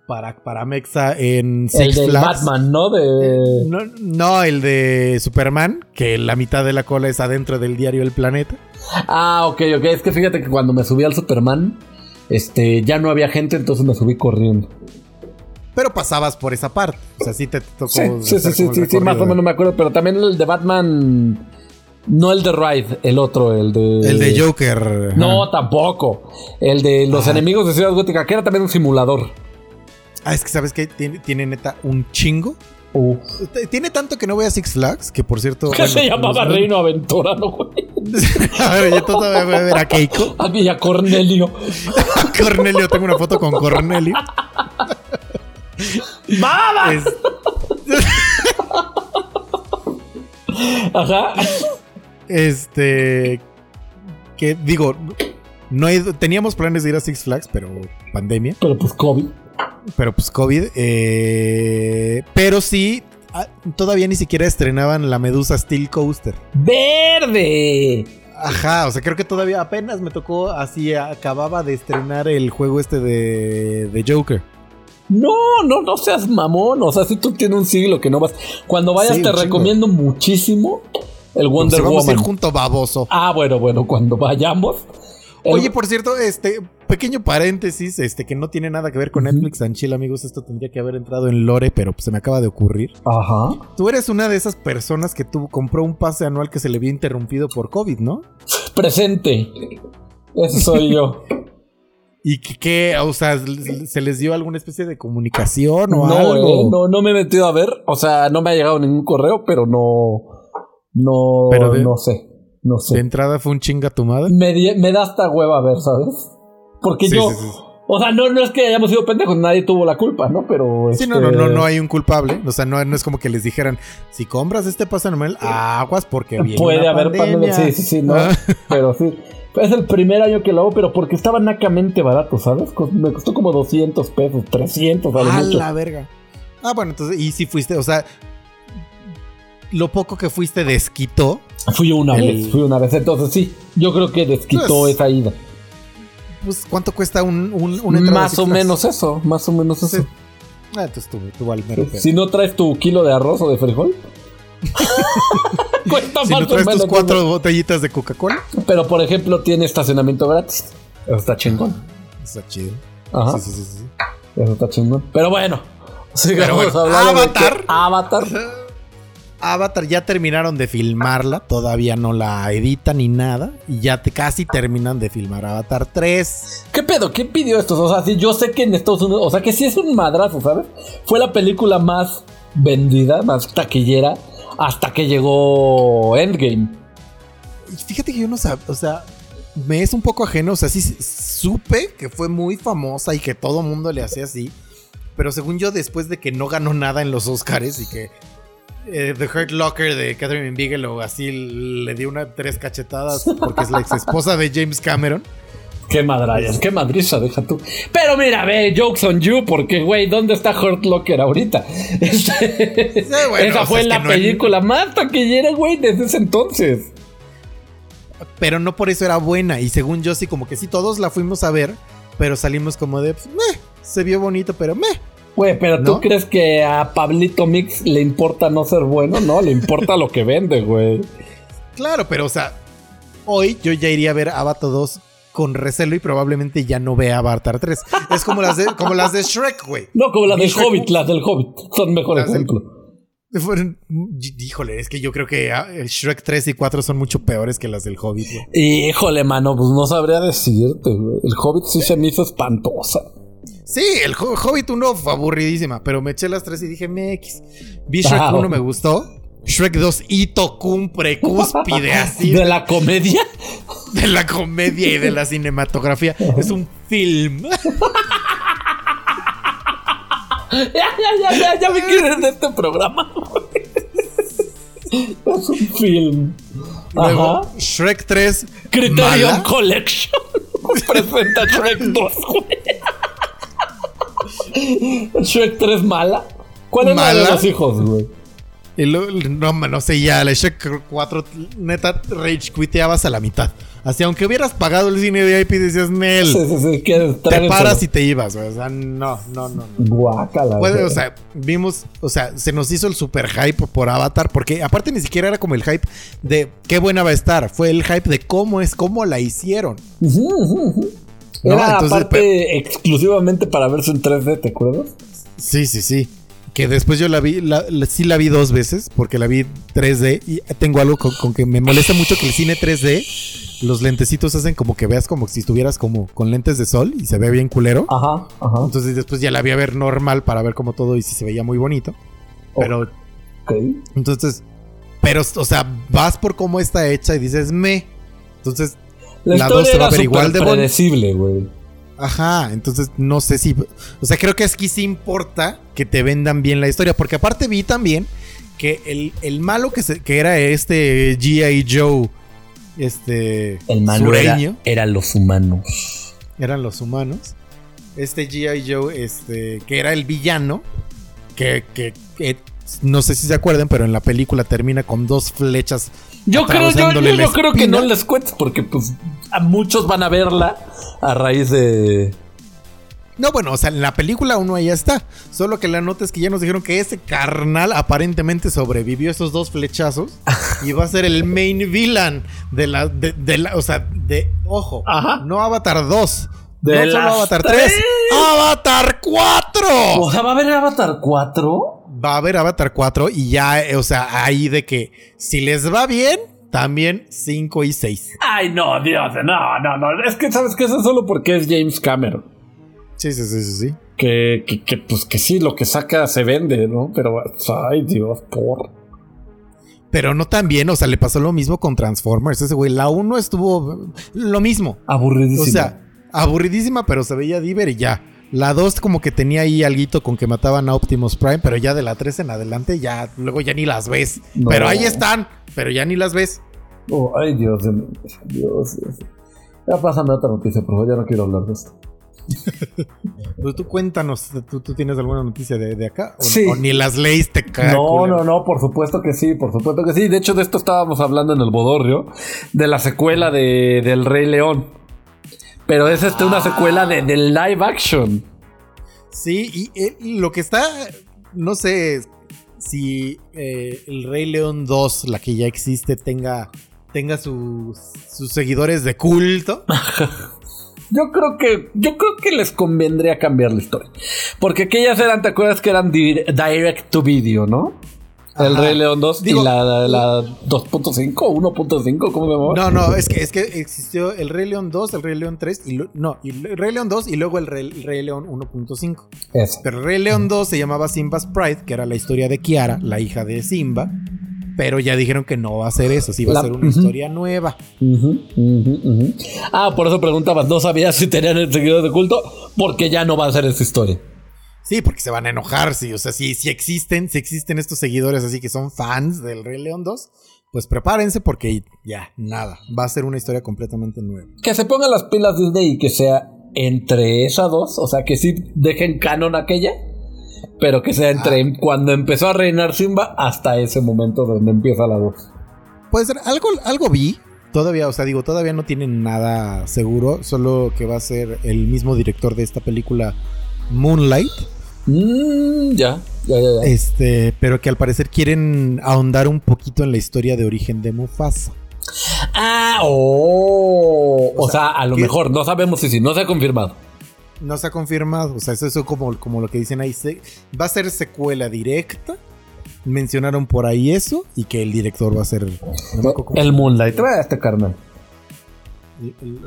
para, para Mexa en Six el Flags. Batman, ¿no? De... No, no, el de Superman, que la mitad de la cola es adentro del diario El Planeta. Ah, ok, ok. Es que fíjate que cuando me subí al Superman, este, ya no había gente, entonces me subí corriendo. Pero pasabas por esa parte. O sea, sí te tocó. Sí, sí, sí, sí, sí, más o menos me acuerdo. Pero también el de Batman. No el de Ride, el otro, el de. El de Joker. No, tampoco. El de los Ah. enemigos de Ciudad Gótica, que era también un simulador. Ah, es que sabes que tiene, tiene neta un chingo. T- Tiene tanto que no voy a Six Flags, que por cierto. Se bueno, llamaba los- Reino Aventurano, güey. a ver, yo todavía voy a ver a Keiko. Aquí ya Cornelio. Cornelio, tengo una foto con Cornelio. ¡Baba! Es- Ajá. Este. Que digo, no he ido- teníamos planes de ir a Six Flags, pero pandemia. Pero pues COVID. Pero pues COVID. eh, pero sí, ah, todavía ni siquiera estrenaban la Medusa Steel Coaster. ¡Verde! Ajá, o sea, creo que todavía apenas me tocó así, acababa de estrenar el juego este de, de Joker. No, no, no seas mamón. O sea, si tú tienes un siglo que no vas. Cuando vayas, Sí, te chingo. recomiendo muchísimo el Wonder vamos a ir Woman. junto, baboso. Ah, bueno, bueno, cuando vayamos. el- Oye, por cierto, este pequeño paréntesis, este que no tiene nada que ver con. Netflix and Chill, amigos, esto tendría que haber entrado en Lore, pero se me acaba de ocurrir. Ajá. Tú eres una de esas personas que tuvo, compró un pase anual que se le vio interrumpido por COVID, ¿no? Presente. Ese soy yo. Y que, o sea, se les dio alguna especie de comunicación o no, algo. eh, no, no me he metido a ver. O sea, no me ha llegado ningún correo, pero no. No, Pero de- no sé. No De sé. entrada fue un chinga tu madre. Me, me da hasta hueva ver, ¿sabes? Porque Sí, yo. sí, sí. O sea, no, no es que hayamos sido pendejos, nadie tuvo la culpa, ¿no? Pero. Sí, este, no, no, no, no hay un culpable. O sea, no, no es como que les dijeran, si compras este pase anual, aguas porque viene Puede una haber pandemia. pandemia. Sí, sí, sí, no. Ah. Pero sí. Es el primer año que lo hago, pero porque estaba nacamente barato, ¿sabes? Me costó como 200 pesos, 300 a lo A mucho. la verga. Ah, bueno, entonces, y si fuiste, o sea, lo poco que fuiste desquitó. Fui una El- vez, fui una vez. Entonces sí, yo creo que desquitó Pues, esa ida. Pues, ¿cuánto cuesta un, un, una Más o meso eso, más o menos eso. Ah, entonces tú, tú vale mero. Si no traes tu kilo de arroz o de frijol. Cuesta Si más no traes tus cuatro botellitas de Coca-Cola, Pero por ejemplo, tiene estacionamiento gratis. Eso está chingón. está chido. Ajá. Sí, sí, sí, sí. Eso está chingón. Pero bueno. Sigamos bueno, hablando de Avatar. Avatar. Avatar ya terminaron de filmarla, todavía no la editan ni nada, y ya te, casi terminan de filmar Avatar 3. ¿Qué pedo? ¿Quién pidió esto? O sea, sí, yo sé que en Estados Unidos, o sea, que sí es un madrazo, ¿sabes? Fue la película más vendida, más taquillera, hasta que llegó Endgame. Fíjate que yo no sabía, o sea, me es un poco ajeno, o sea, sí supe que fue muy famosa y que todo mundo le hacía así, pero según yo, después de que no ganó nada en los Oscars y que eh, The Hurt Locker de Catherine Bigelow así le dio una tres cachetadas porque es la ex esposa de James Cameron. Qué madrayas, qué madriza, deja tú. Pero mira, ve, jokes on you, porque, güey, ¿dónde está Hurt Locker ahorita? Este- bueno, esa o sea, fue es la que no película más taquillera, güey, desde ese entonces. pero no por eso era buena. Y según yo, sí, como que sí, todos la fuimos a ver, pero salimos como de, pues, meh, se vio bonito, pero meh. Güey, pero ¿tú crees que a Pablito Mix le importa no ser bueno? No, le importa lo que vende, güey. Claro, pero o sea, hoy yo ya iría a ver Avatar 2 con recelo y probablemente ya no vea Avatar 3. Es como las de, como las de Shrek, güey. No, como las del Shrek- Hobbit, las del Hobbit. Son mejor Las del- ejemplo. Fueron- híjole, es que yo creo que ah, Shrek 3 y 4 son mucho peores que las del Hobbit, güey. Híjole, mano, pues no sabría decirte, güey. El Hobbit sí se me hizo espantosa. Sí, el Ho- Hobbit 1 fue aburridísima, pero me eché las 3 y dije, MX. Vi Shrek Ah, 1, ok. me gustó. Shrek 2, hito cumbre, cúspide, así. ¿De la comedia? De la comedia y de la cinematografía. Es un film. ya, ya, ya, ya, ya me quieren de este programa. es un film. Luego, Ajá. Shrek 3. Criterion mala. Collection. Presenta Shrek 2, güey. Shrek 3 mala. ¿Cuál es la de los hijos, güey? Y luego, no, no sé, ya, la Shrek 4, neta, rage quiteabas a la mitad. Así, aunque hubieras pagado el cine de IP, decías, Nel, Sí, sí, te paras y te ibas. O sea, no, no, no. no. Guácala. Puede, o sea, vimos, o sea, se nos hizo el super hype por Avatar, porque aparte ni siquiera era como el hype de qué buena va a estar, fue el hype de cómo es, cómo la hicieron. No, Era entonces, aparte exclusivamente para verse en 3D, ¿te acuerdas? Sí, sí, sí. Que después yo la vi, la- la- sí la vi dos veces, porque la vi 3D y tengo algo con, con que me molesta mucho que el cine 3D, los lentecitos hacen como que veas como si estuvieras como con lentes de sol y se ve bien culero. Ajá, ajá. Entonces después ya la vi a ver normal para ver como todo y si se veía muy bonito. Pero Ok. entonces, pero, o sea, vas por cómo está hecha y dices, me. Entonces, La, La dos historia se va a ver igual de predecible, güey. Ajá, entonces no sé si. O sea, creo que aquí sí importa que te vendan bien la historia. Porque aparte vi también que el, el malo que, se- que era este G.I. Joe, este El malo era, eran los humanos. eran los humanos. Este G.I. Joe, este, que era el villano, que, que- que no sé si se acuerdan, pero en la película termina con dos flechas. Yo creo, yo, atravesándole yo- la yo creo que no les cuentes porque pues a muchos van a verla a raíz de... No, bueno, o sea, en la película uno ahí está. Solo que la nota es que ya nos dijeron que ese carnal aparentemente sobrevivió esos dos flechazos y va a ser el main villain de la, de, de la, o sea, de, ojo, Ajá. no Avatar 2, De no solo Avatar tres. 3, Avatar 4. O sea, ¿va a haber Avatar 4? Va a haber Avatar 4 y ya, eh, o sea, ahí de que si les va bien, también 5 y 6. Ay, no, Dios, no, no, no. Es que sabes que eso es solo porque es James Cameron. Sí, sí, sí, sí, sí. Que, que, que, pues que sí, lo que saca se vende, ¿no? Pero, ay, Dios, por. Pero no tan bien, o sea, le pasó lo mismo con Transformers. Ese güey, la 1 estuvo lo mismo. Aburridísimo. O sea, aburridísima, pero se veía diver y ya. La 2 como que tenía ahí alguito con que mataban a Optimus Prime, pero ya de la 3 en adelante ya, luego ya ni las ves. No. Pero ahí están, pero ya ni las ves. Oh, ay, Dios, Dios, Dios, Dios. Ya pásame otra noticia, por favor, ya no quiero hablar de esto. Pues tú cuéntanos, ¿tú, tú tienes alguna noticia de, de acá? ¿O, Sí. o ni las leíste, ca- No, culero? no, no, por supuesto que sí, por supuesto que sí. De hecho, de esto estábamos hablando en el Bodorrio, de la secuela de, del Rey León. Pero es este una secuela de, de live action. Sí, y, eh, lo que está, no sé si eh, el Rey León 2, la que ya existe, tenga, tenga sus, sus seguidores de culto. Yo creo que yo creo que les convendría cambiar la historia. Porque aquellas eran, ¿te acuerdas que eran di- direct to video, no? El Ajá. Rey León 2 Digo- y la, la 2.5 o 1.5, ¿cómo se llamaba? No, no, es que, es que existió el Rey León 2, el Rey León 3, y lo- no, el Rey León 2 y luego el Rey, el Rey León 1.5. Eso. Pero el Rey León 2 se llamaba Simba's Pride, que era la historia de Kiara, la hija de Simba. Pero ya dijeron que no va a ser eso, sí va La- a ser una historia nueva. Ah, por eso preguntabas, no sabías si tenían el seguidor de culto, porque ya no va a ser esa historia. Sí, porque se van a enojar, sí. O sea, si, si existen, si existen estos seguidores así que son fans del Rey León 2, pues prepárense porque ya, nada. Va a ser una historia completamente nueva. Que se pongan las pilas Disney y que sea entre esas dos, o sea, que sí dejen canon aquella, pero que sea entre cuando empezó a reinar Simba hasta ese momento donde empieza la voz. Puede ser, algo, algo vi. Todavía, o sea, digo, todavía no tienen nada seguro. Solo que va a ser el mismo director de esta película, Moonlight. Mm, ya, ya, ya, ya. Este, pero que al parecer quieren ahondar un poquito en la historia de origen de Mufasa. Ah, oh, o, O sea, sea, a lo que- mejor no sabemos si sí, no se ha confirmado. No se ha confirmado, o sea, eso es como, como lo que dicen ahí. se- va a ser secuela directa. Mencionaron por ahí eso y que el director va a ser. no El Moonlight, trae este carnal. el- el-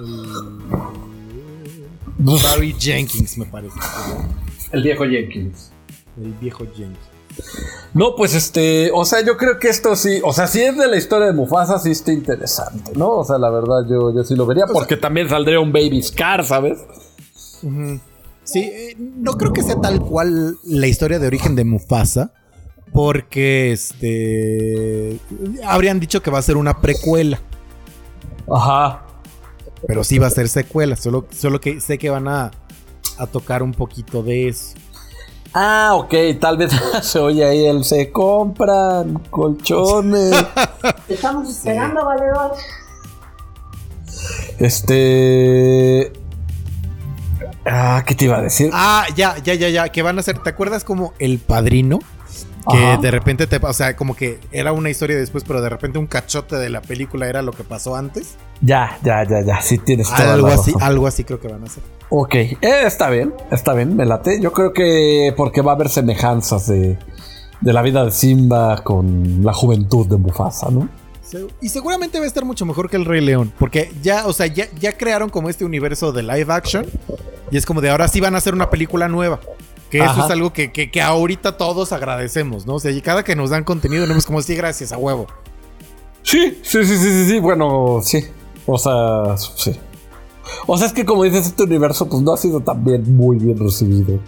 el- Barry Jenkins, me parece. El viejo Jenkins. El viejo Jenkins. No, pues este, o sea, yo creo que esto sí, o sea, si es de la historia de Mufasa, sí está interesante, ¿no? O sea, la verdad, yo, yo sí lo vería, porque también saldría un Baby Scar, ¿sabes? Sí, eh, no creo que sea tal cual la historia de origen de Mufasa. Porque este. Habrían dicho que va a ser una precuela. Ajá. Pero sí va a ser secuela. Solo, solo que sé que van a, a tocar un poquito de eso. Ah, ok, tal vez se oye ahí el se compran colchones. Estamos esperando, valedor. este. Ah, ¿qué te iba a decir? Ah, ya, ya, ya, ya. Que van a ser. ¿Te acuerdas como El Padrino? Que Ajá. de repente te. O sea, como que era una historia después, pero de repente un cachote de la película era lo que pasó antes. Ya, ya, ya, ya, sí tienes toda Algo la así, algo así creo que van a hacer. Ok, eh, está bien, está bien, me late. Yo creo que porque va a haber semejanzas de, de la vida de Simba con la juventud de Mufasa, ¿no? Y seguramente va a estar mucho mejor que el Rey León. Porque ya, o sea, ya, ya crearon como este universo de live action. Y es como de ahora sí van a hacer una película nueva. Que eso es algo que, que, que ahorita todos agradecemos, ¿no? O sea, y cada que nos dan contenido, no es como, sí, gracias, a huevo. Sí, sí, sí, sí, sí, sí, bueno, sí. O sea, sí. O sea, es que como dices, este universo pues no ha sido también muy bien recibido.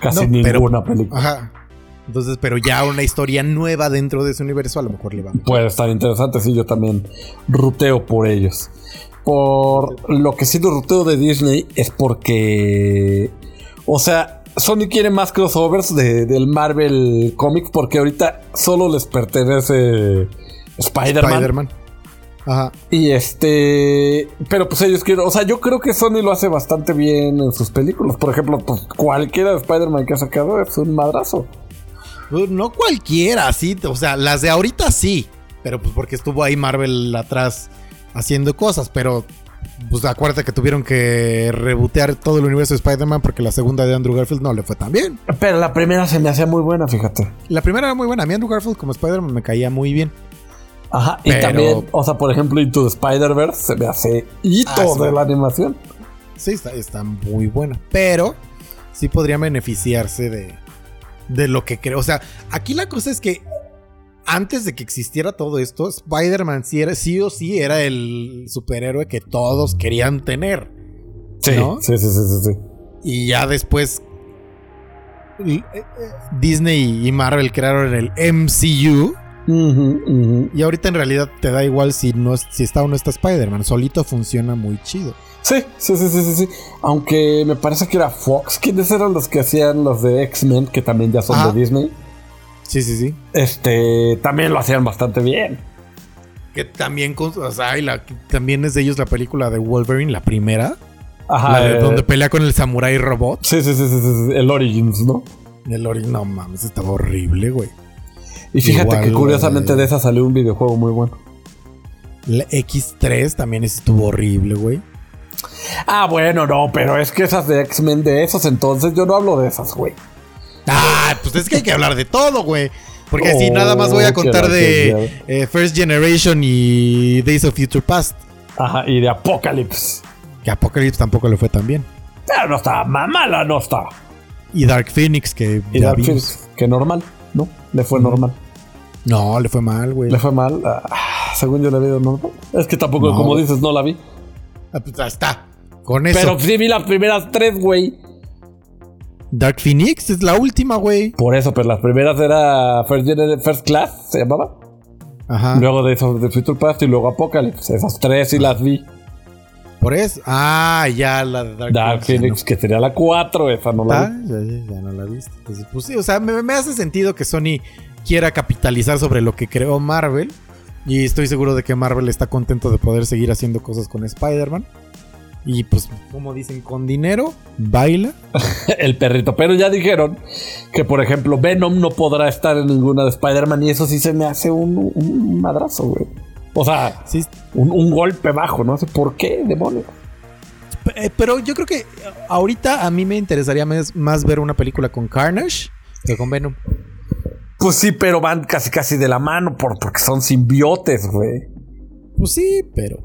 Casi No, pero- ninguna película. Ajá. Entonces, pero ya una historia nueva dentro de ese universo a lo mejor le va. Puede estar interesante, sí, yo también ruteo por ellos. Por lo que sí lo ruteo de Disney es porque. O sea, Sony quiere más crossovers de- del Marvel Comics porque ahorita solo les pertenece Spider-Man. Spider-Man. Ajá. y este. Pero pues ellos quieren. O sea, yo creo que Sony lo hace bastante bien en sus películas. Por ejemplo, pues cualquiera de Spider-Man que ha sacado es un madrazo. Pues, No cualquiera, sí. O sea, las de ahorita sí. Pero pues porque estuvo ahí Marvel atrás haciendo cosas. Pero pues acuérdate que tuvieron que rebotear todo el universo de Spider-Man porque la segunda de Andrew Garfield no le fue tan bien. Pero la primera se me hacía muy buena, fíjate. La primera era muy buena. A mí Andrew Garfield como Spider-Man me caía muy bien. Ajá, y Pero- también, o sea, por ejemplo, Into the Spider-Verse se me hace hito Ah, sí. de la animación. Sí, está, está muy buena. Pero sí podría beneficiarse de, de lo que creo. O sea, aquí la cosa es que antes de que existiera todo esto, Spider-Man sí, era, sí o sí era el superhéroe que todos querían tener. Sí, ¿No? sí, sí, sí, sí, sí. Y ya después eh, eh, Disney y Marvel crearon el MCU. Y ahorita en realidad te da igual si, no, si está o no está Spider-Man. Solito funciona muy chido. Sí, sí, sí, sí, sí, sí. Aunque me parece que era Fox. ¿Quiénes eran los que hacían los de X-Men? Que también ya son Ajá. de Disney. Sí, sí, sí. Este, también lo hacían bastante bien. Que también, con- o sea, y la- también es de ellos la película de Wolverine, la primera. Ajá. la de eh, donde pelea con el samurai robot. Sí, sí, sí, sí, sí, sí, el Origins, ¿no? El ori- no mames, estaba horrible, güey. Y fíjate Igual, que curiosamente de esa salió un videojuego muy bueno. La X3 también estuvo horrible, güey. Ah, bueno, no, pero es que esas de X-Men de esos entonces, yo no hablo de esas, güey. Ah, pues es que hay que hablar de todo, güey. Porque si nada más voy a contar de eh, First Generation y Days of Future Past. Ajá, y de Apocalypse. Que Apocalypse tampoco le fue tan bien. Pero no ma- mala no estaba. Y Dark Phoenix, que Y Dark. Phoenix, que normal, ¿no? Le fue normal. No, le fue mal, güey. Le fue mal. ah, según yo le vi normal. Es que tampoco, No. como dices, no la vi. Ah, pues, está. Con eso. Pero sí vi las primeras tres, güey. Dark Phoenix es la última, güey. Por eso, pero las primeras era First, First Class, se llamaba. Ajá. Luego de eso, de Future Past y luego Apocalypse. Esas tres sí las vi. Por eso. Ah, ya la de Dark, Dark Phoenix, Phoenix, que sería la 4, esa no la Ah, vi. ya, ya, ya no la viste. Entonces, pues sí, o sea, me, me hace sentido que Sony quiera capitalizar sobre lo que creó Marvel. Y estoy seguro de que Marvel está contento de poder seguir haciendo cosas con Spider-Man. Y pues, como dicen, con dinero, baila. El perrito. Pero ya dijeron que, por ejemplo, Venom no podrá estar en ninguna de Spider-Man y eso sí se me hace un, un madrazo, güey. O sea, Sí, un, un golpe bajo, no sé por qué, demonios. P- eh, Pero yo creo que ahorita a mí me interesaría más, más ver una película con Carnage que con Venom. Pues sí, pero van casi casi de la mano por, porque son simbiotes, güey. Pues sí, pero.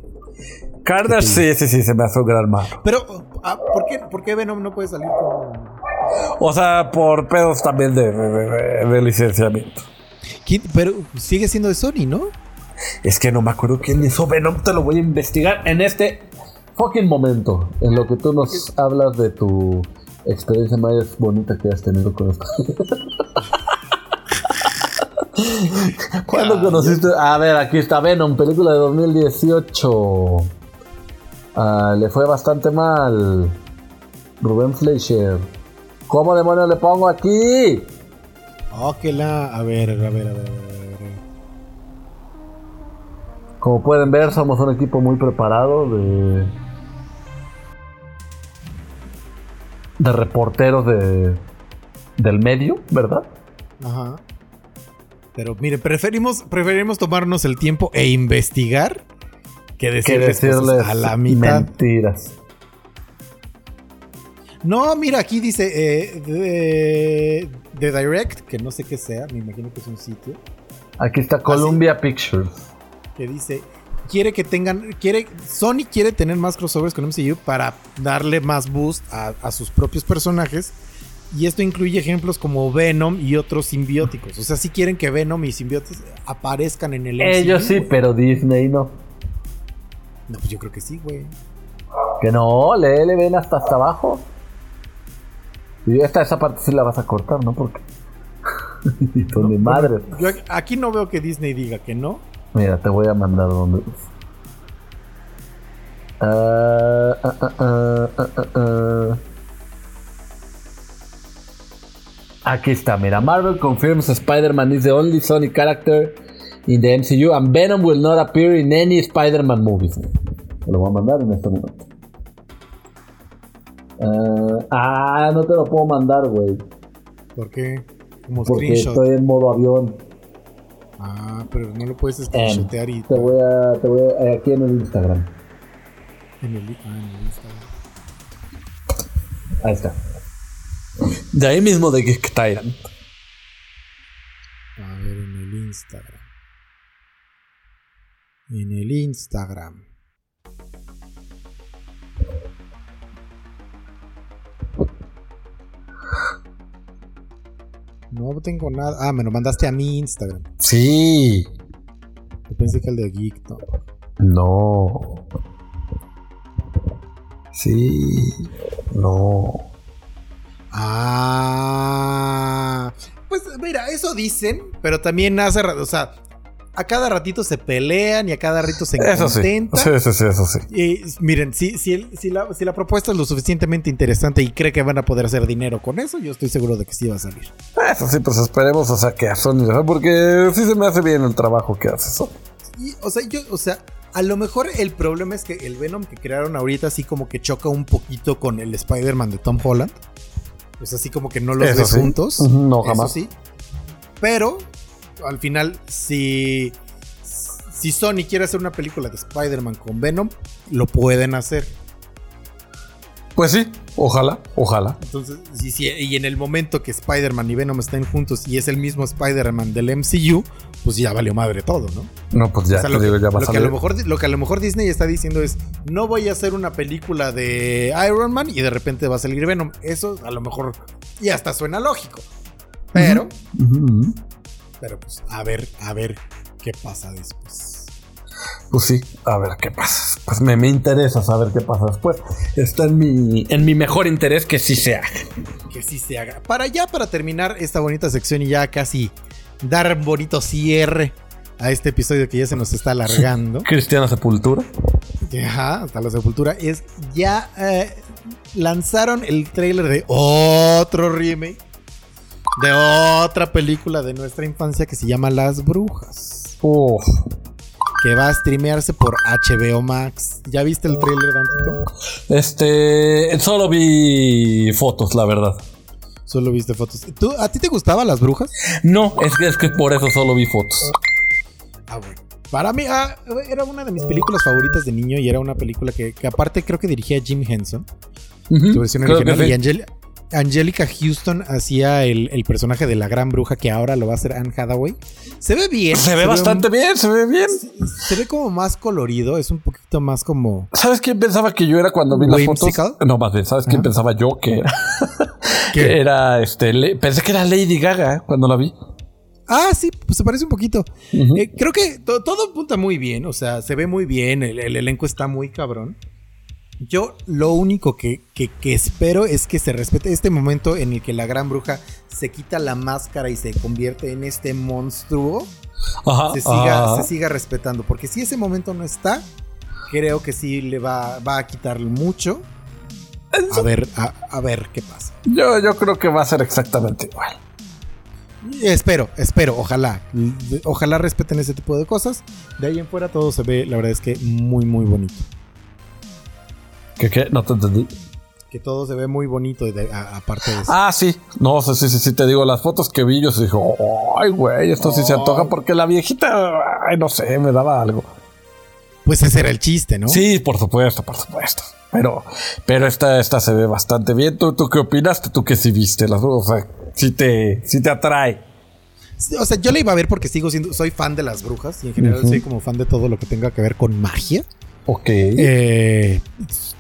Carnage sí, sí, sí, se me hace un gran malo. Pero, ah, ¿por, qué, ¿por qué Venom no puede salir con.? O sea, por pedos también de, de- de- de licenciamiento. ¿Quién? Pero sigue siendo de Sony, ¿no? Es que no me acuerdo quién hizo Venom, te lo voy a investigar en este fucking momento. En lo que tú nos hablas de tu experiencia más bonita que has tenido con esto. ¿Cuándo conociste? A ver, aquí está Venom, película de 2018. Ah, le fue bastante mal. Rubén Fleischer. ¿Cómo demonios le pongo aquí? Oh, que la. A ver, a ver, a ver, a ver. Como pueden ver, somos un equipo muy preparado de. de reporteros de. del medio, ¿verdad? Ajá. Pero mire, preferimos, preferimos tomarnos el tiempo e investigar que decirles, a la mitad. mentiras. No, mira, aquí dice eh, de, de Direct, que no sé qué sea, me imagino que es un sitio, Aquí está Columbia Pictures. Que dice quiere que tengan, quiere, Sony quiere tener más crossovers con MCU para darle más boost a, a sus propios personajes. Y esto incluye ejemplos como Venom y otros simbióticos. O sea, si quieren que Venom y simbiotes aparezcan en el MCU. Ellos sí, pero Disney no. No, pues yo creo que sí, güey. Que no, le, le ven hasta hasta abajo. Y esta esa parte sí la vas a cortar, ¿no? Porque Con mi madre. Yo aquí no veo que Disney diga que no. Mira, te voy a mandar donde. Ah, ah, ah, ah. Aquí está, mira. Marvel confirms Spider-Man is the only Sony character in the MCU and Venom will not appear in any Spider-Man movies. Te lo voy a mandar en este momento. Ah, ah, no te lo puedo mandar, güey. ¿Por qué? Como Porque screenshot. estoy en modo avión. Ah, pero no lo puedes Em, screenshotear y te voy a, te voy a, aquí en el Instagram. en el, ah, en el Instagram. Ahí está. De ahí mismo de Geek Tyrant. A ver, en el Instagram. En el Instagram. No tengo nada. Ah, me lo mandaste a mi Instagram. Sí. Yo pensé que el de Geek, no. No. Sí. No. Ah. Pues mira, eso dicen, pero también hace o sea, a cada ratito se pelean y a cada ratito se Eso sí. contentan. Sí, sí, sí, eso sí. Y miren, si, si, el- si la, si la propuesta es lo suficientemente interesante y cree que van a poder hacer dinero con eso, yo estoy seguro de que sí va a salir. Eso sí, pues esperemos, o sea, que a Sony, ¿no? porque sí se me hace bien el trabajo que hace Sony. Y, o sea, yo, o sea, a lo mejor el problema es que el Venom que crearon ahorita así como que choca un poquito con el Spider-Man de Tom Holland. Pues así como que no los Eso ves sí. juntos. No, Eso jamás. sí. Pero, al final, si, si Sony quiere hacer una película de Spider-Man con Venom, lo pueden hacer. Pues sí, ojalá, ojalá. Entonces, si- y en el momento que Spider-Man y Venom estén juntos y es el mismo Spider-Man del MCU, pues ya valió madre todo, ¿no? No, pues ya, O sea, lo, digo, ya va a que a lo mejor, lo que a lo mejor Disney está diciendo es, no voy a hacer una película de Iron Man y de repente va a salir Venom. Eso a lo mejor y hasta suena lógico. Pero. Pero pues a ver, a ver qué pasa después. Pues sí, a ver qué pasa. Pues me, me interesa saber qué pasa después. Está en mi, en mi mejor interés que sí se haga. Que sí se haga. Para ya, para terminar esta bonita sección y ya casi dar un bonito cierre a este episodio que ya se nos está alargando. Cristiana Sepultura. Ajá, hasta la sepultura. Es ya eh, lanzaron el trailer de otro remake de otra película de nuestra infancia que se llama Las Brujas. Uf. Que va a streamearse por HBO Max. ¿Ya viste el trailer, Dantito? Este. Solo vi fotos, la verdad. Solo viste fotos. ¿Tú, ¿A ti te gustaban las brujas? No, es que, es que por eso solo vi fotos. Ah, bueno. Para mí, ah, era una de mis películas favoritas de niño y era una película que, que aparte creo que dirigía Jim Henson. Su versión original. sí. Y Angel- Angelica Houston hacía el, el personaje de la gran bruja que ahora lo va a hacer Anne Hathaway. Se ve bien. Se ve bastante bien, se ve bien. Se ve como más colorido, es un poquito más como... ¿Sabes quién pensaba que yo era cuando vi las fotos? No, más bien, ¿sabes quién pensaba yo que era? Que era este. le- Pensé que era Lady Gaga ¿eh? cuando la vi. Ah, sí, pues se parece un poquito. Eh, creo que to- todo apunta muy bien, o sea, se ve muy bien, el, el elenco está muy cabrón. Yo lo único que, que- que espero es que se respete este momento en el que la gran bruja se quita la máscara y se convierte en este monstruo. Ajá. se siga, ajá. se siga respetando. Porque si ese momento no está, creo que sí le va, va a quitarle mucho. A ver, a, a ver qué pasa. Yo, yo creo que va a ser exactamente igual. Espero, espero, ojalá. Ojalá respeten ese tipo de cosas. De ahí en fuera todo se ve, la verdad es que muy, muy bonito. ¿Qué qué? No te entendí. Que todo se ve muy bonito de- aparte de eso. Ah, sí. No, sí, sí, sí, sí, te digo, las fotos que vi, yo sí dije, ay, güey, esto sí se antoja porque la viejita, ay, no sé, me daba algo. Pues ese era el chiste, ¿no? Sí, por supuesto, por supuesto. Pero, pero esta, esta se ve bastante bien. ¿Tú, tú qué opinaste? ¿Tú que sí viste las O sea, sí te, sí te atrae. O sea, yo la iba a ver porque sigo siendo, soy fan de las brujas y en general soy como fan de todo lo que tenga que ver con magia. Ok. Eh,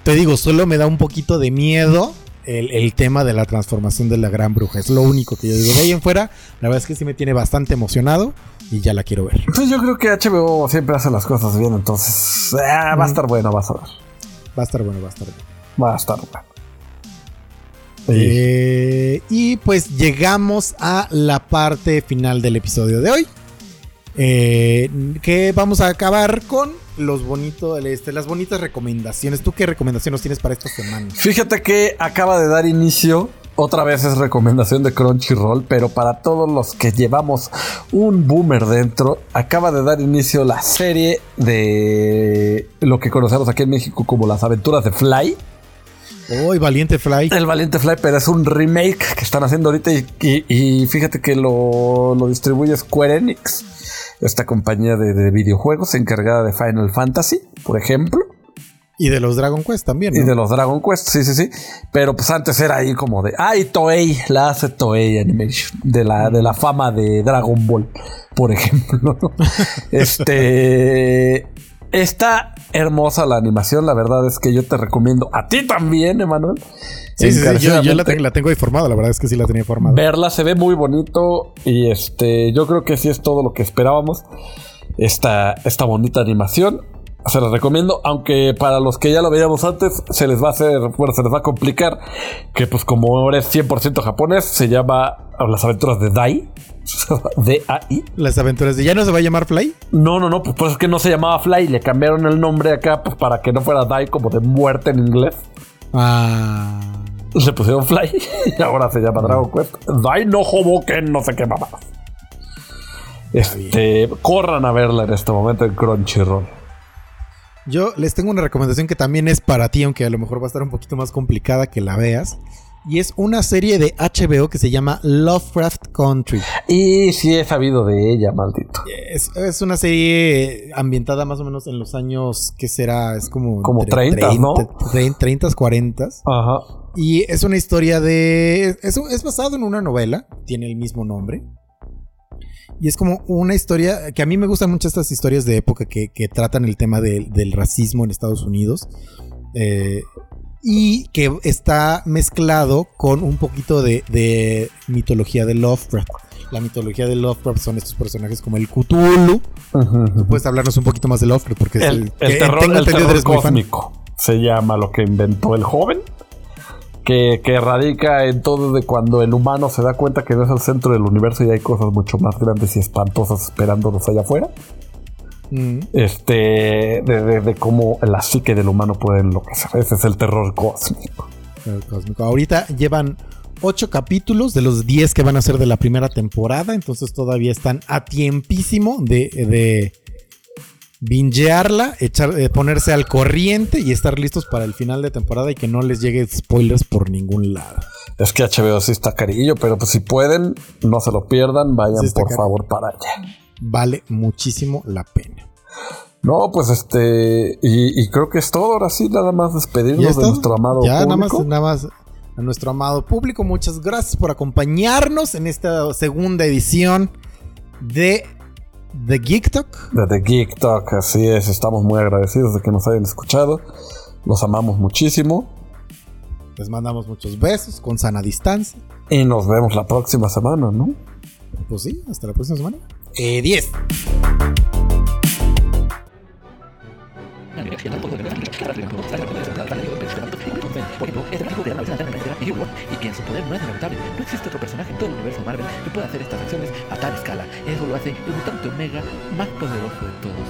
te digo, solo me da un poquito de miedo el, el tema de la transformación de la gran bruja. Es lo único que yo digo. De ahí en fuera, la verdad es que sí me tiene bastante emocionado y ya la quiero ver. Pues yo creo que HBO siempre hace las cosas bien, entonces ah, va a estar bueno, vas a ver. Va a estar bueno, va a estar bueno. Va a estar bueno. Eh, y pues llegamos a la parte final del episodio de hoy. Eh, que vamos a acabar con los bonitos, este, las bonitas recomendaciones. ¿Tú qué recomendaciones tienes para esta semana? Fíjate que acaba de dar inicio. Otra vez es recomendación de Crunchyroll, pero para todos los que llevamos un boomer dentro, acaba de dar inicio la serie de lo que conocemos aquí en México como las aventuras de Fly. Uy, Valiente Fly. El Valiente Fly, pero es un remake que están haciendo ahorita y, y- y fíjate que lo, lo distribuye Square Enix, esta compañía de, de videojuegos encargada de Final Fantasy, por ejemplo. Y de los Dragon Quest también. Y de los Dragon Quest, sí, sí, sí. Pero pues antes era ahí como de. ¡Ay, Toei! La hace Toei Animation. De la, de la fama de Dragon Ball, por ejemplo. este. Está hermosa la animación. La verdad es que yo te recomiendo a ti también, Emanuel. Sí, sí, sí, yo, yo la, tengo, la tengo ahí formada, la verdad es que sí la tenía formada. Verla se ve muy bonito. Y este. Yo creo que sí es todo lo que esperábamos. Esta, esta bonita animación. Se la recomiendo, aunque para los que ya lo veíamos antes, se les va a hacer, bueno, se les va a complicar, que pues como ahora es 100% japonés, se llama Las aventuras de Dai, D-A-I. Las aventuras de ya no se va a llamar Fly. No, no, no, pues, pues es que no se llamaba Fly, le cambiaron el nombre acá pues para que no fuera Dai como de muerte en inglés. Ah. Le pusieron Fly y ahora se llama Dragon Quest. Dai no Hoboken, no sé qué mamá. Este, corran a verla en este momento en Crunchyroll. Yo les tengo una recomendación que también es para ti, aunque a lo mejor va a estar un poquito más complicada que la veas. Y es una serie de HBO que se llama Lovecraft Country. Y sí he sabido de ella, maldito. Es, es una serie ambientada más o menos en los años, ¿qué será? Es como... Como entre 30, ¿no? 30, 30, 40. Ajá. Y es una historia de... Es, es basado en una novela, tiene el mismo nombre. Y es como una historia que a mí me gustan mucho estas historias de época que, que tratan el tema de- del racismo en Estados Unidos. Eh, y que está mezclado con un poquito de, de mitología de Lovecraft. La mitología de Lovecraft son estos personajes como el Cthulhu. Puedes hablarnos un poquito más de Lovecraft porque es El, el que terror, tengo el terror cósmico se llama lo que inventó el joven. Que, que radica en todo de cuando el humano se da cuenta que no es el centro del universo y hay cosas mucho más grandes y espantosas esperándonos allá afuera. Mm. Este, de, de- de cómo la psique del humano puede enloquecer. Ese es el terror cósmico. El cósmico. Ahorita llevan ocho capítulos de los 10 que van a ser de la primera temporada, entonces todavía están a tiempísimo de, de bingearla, echar, eh, ponerse al corriente y estar listos para el final de temporada y que no les llegue spoilers por ningún lado. Es que HBO sí está carillo, pero pues si pueden, no se lo pierdan, vayan Sí por favor para allá. Vale muchísimo la pena. No, pues este, y, y creo que es todo. Ahora sí, nada más ¿Ya despedirnos de nuestro amado Ya, nada más, público. nada más a nuestro amado público, muchas gracias por acompañarnos en esta segunda edición de The Geek Talk. De The Geek Talk, así es. Estamos muy agradecidos de que nos hayan escuchado. Los amamos muchísimo. Les mandamos muchos besos con sana distancia. Y nos vemos la próxima semana, ¿no? Pues sí, hasta la próxima semana. Eh, 10. Por ejemplo, este tráfico que una versión alterna de New World y que su poder no es inevitable. No existe otro personaje en todo el universo Marvel que pueda hacer estas acciones a tal escala. Eso lo hace el mutante Omega más poderoso de todos.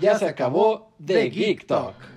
Ya se acabó The Geek Talk.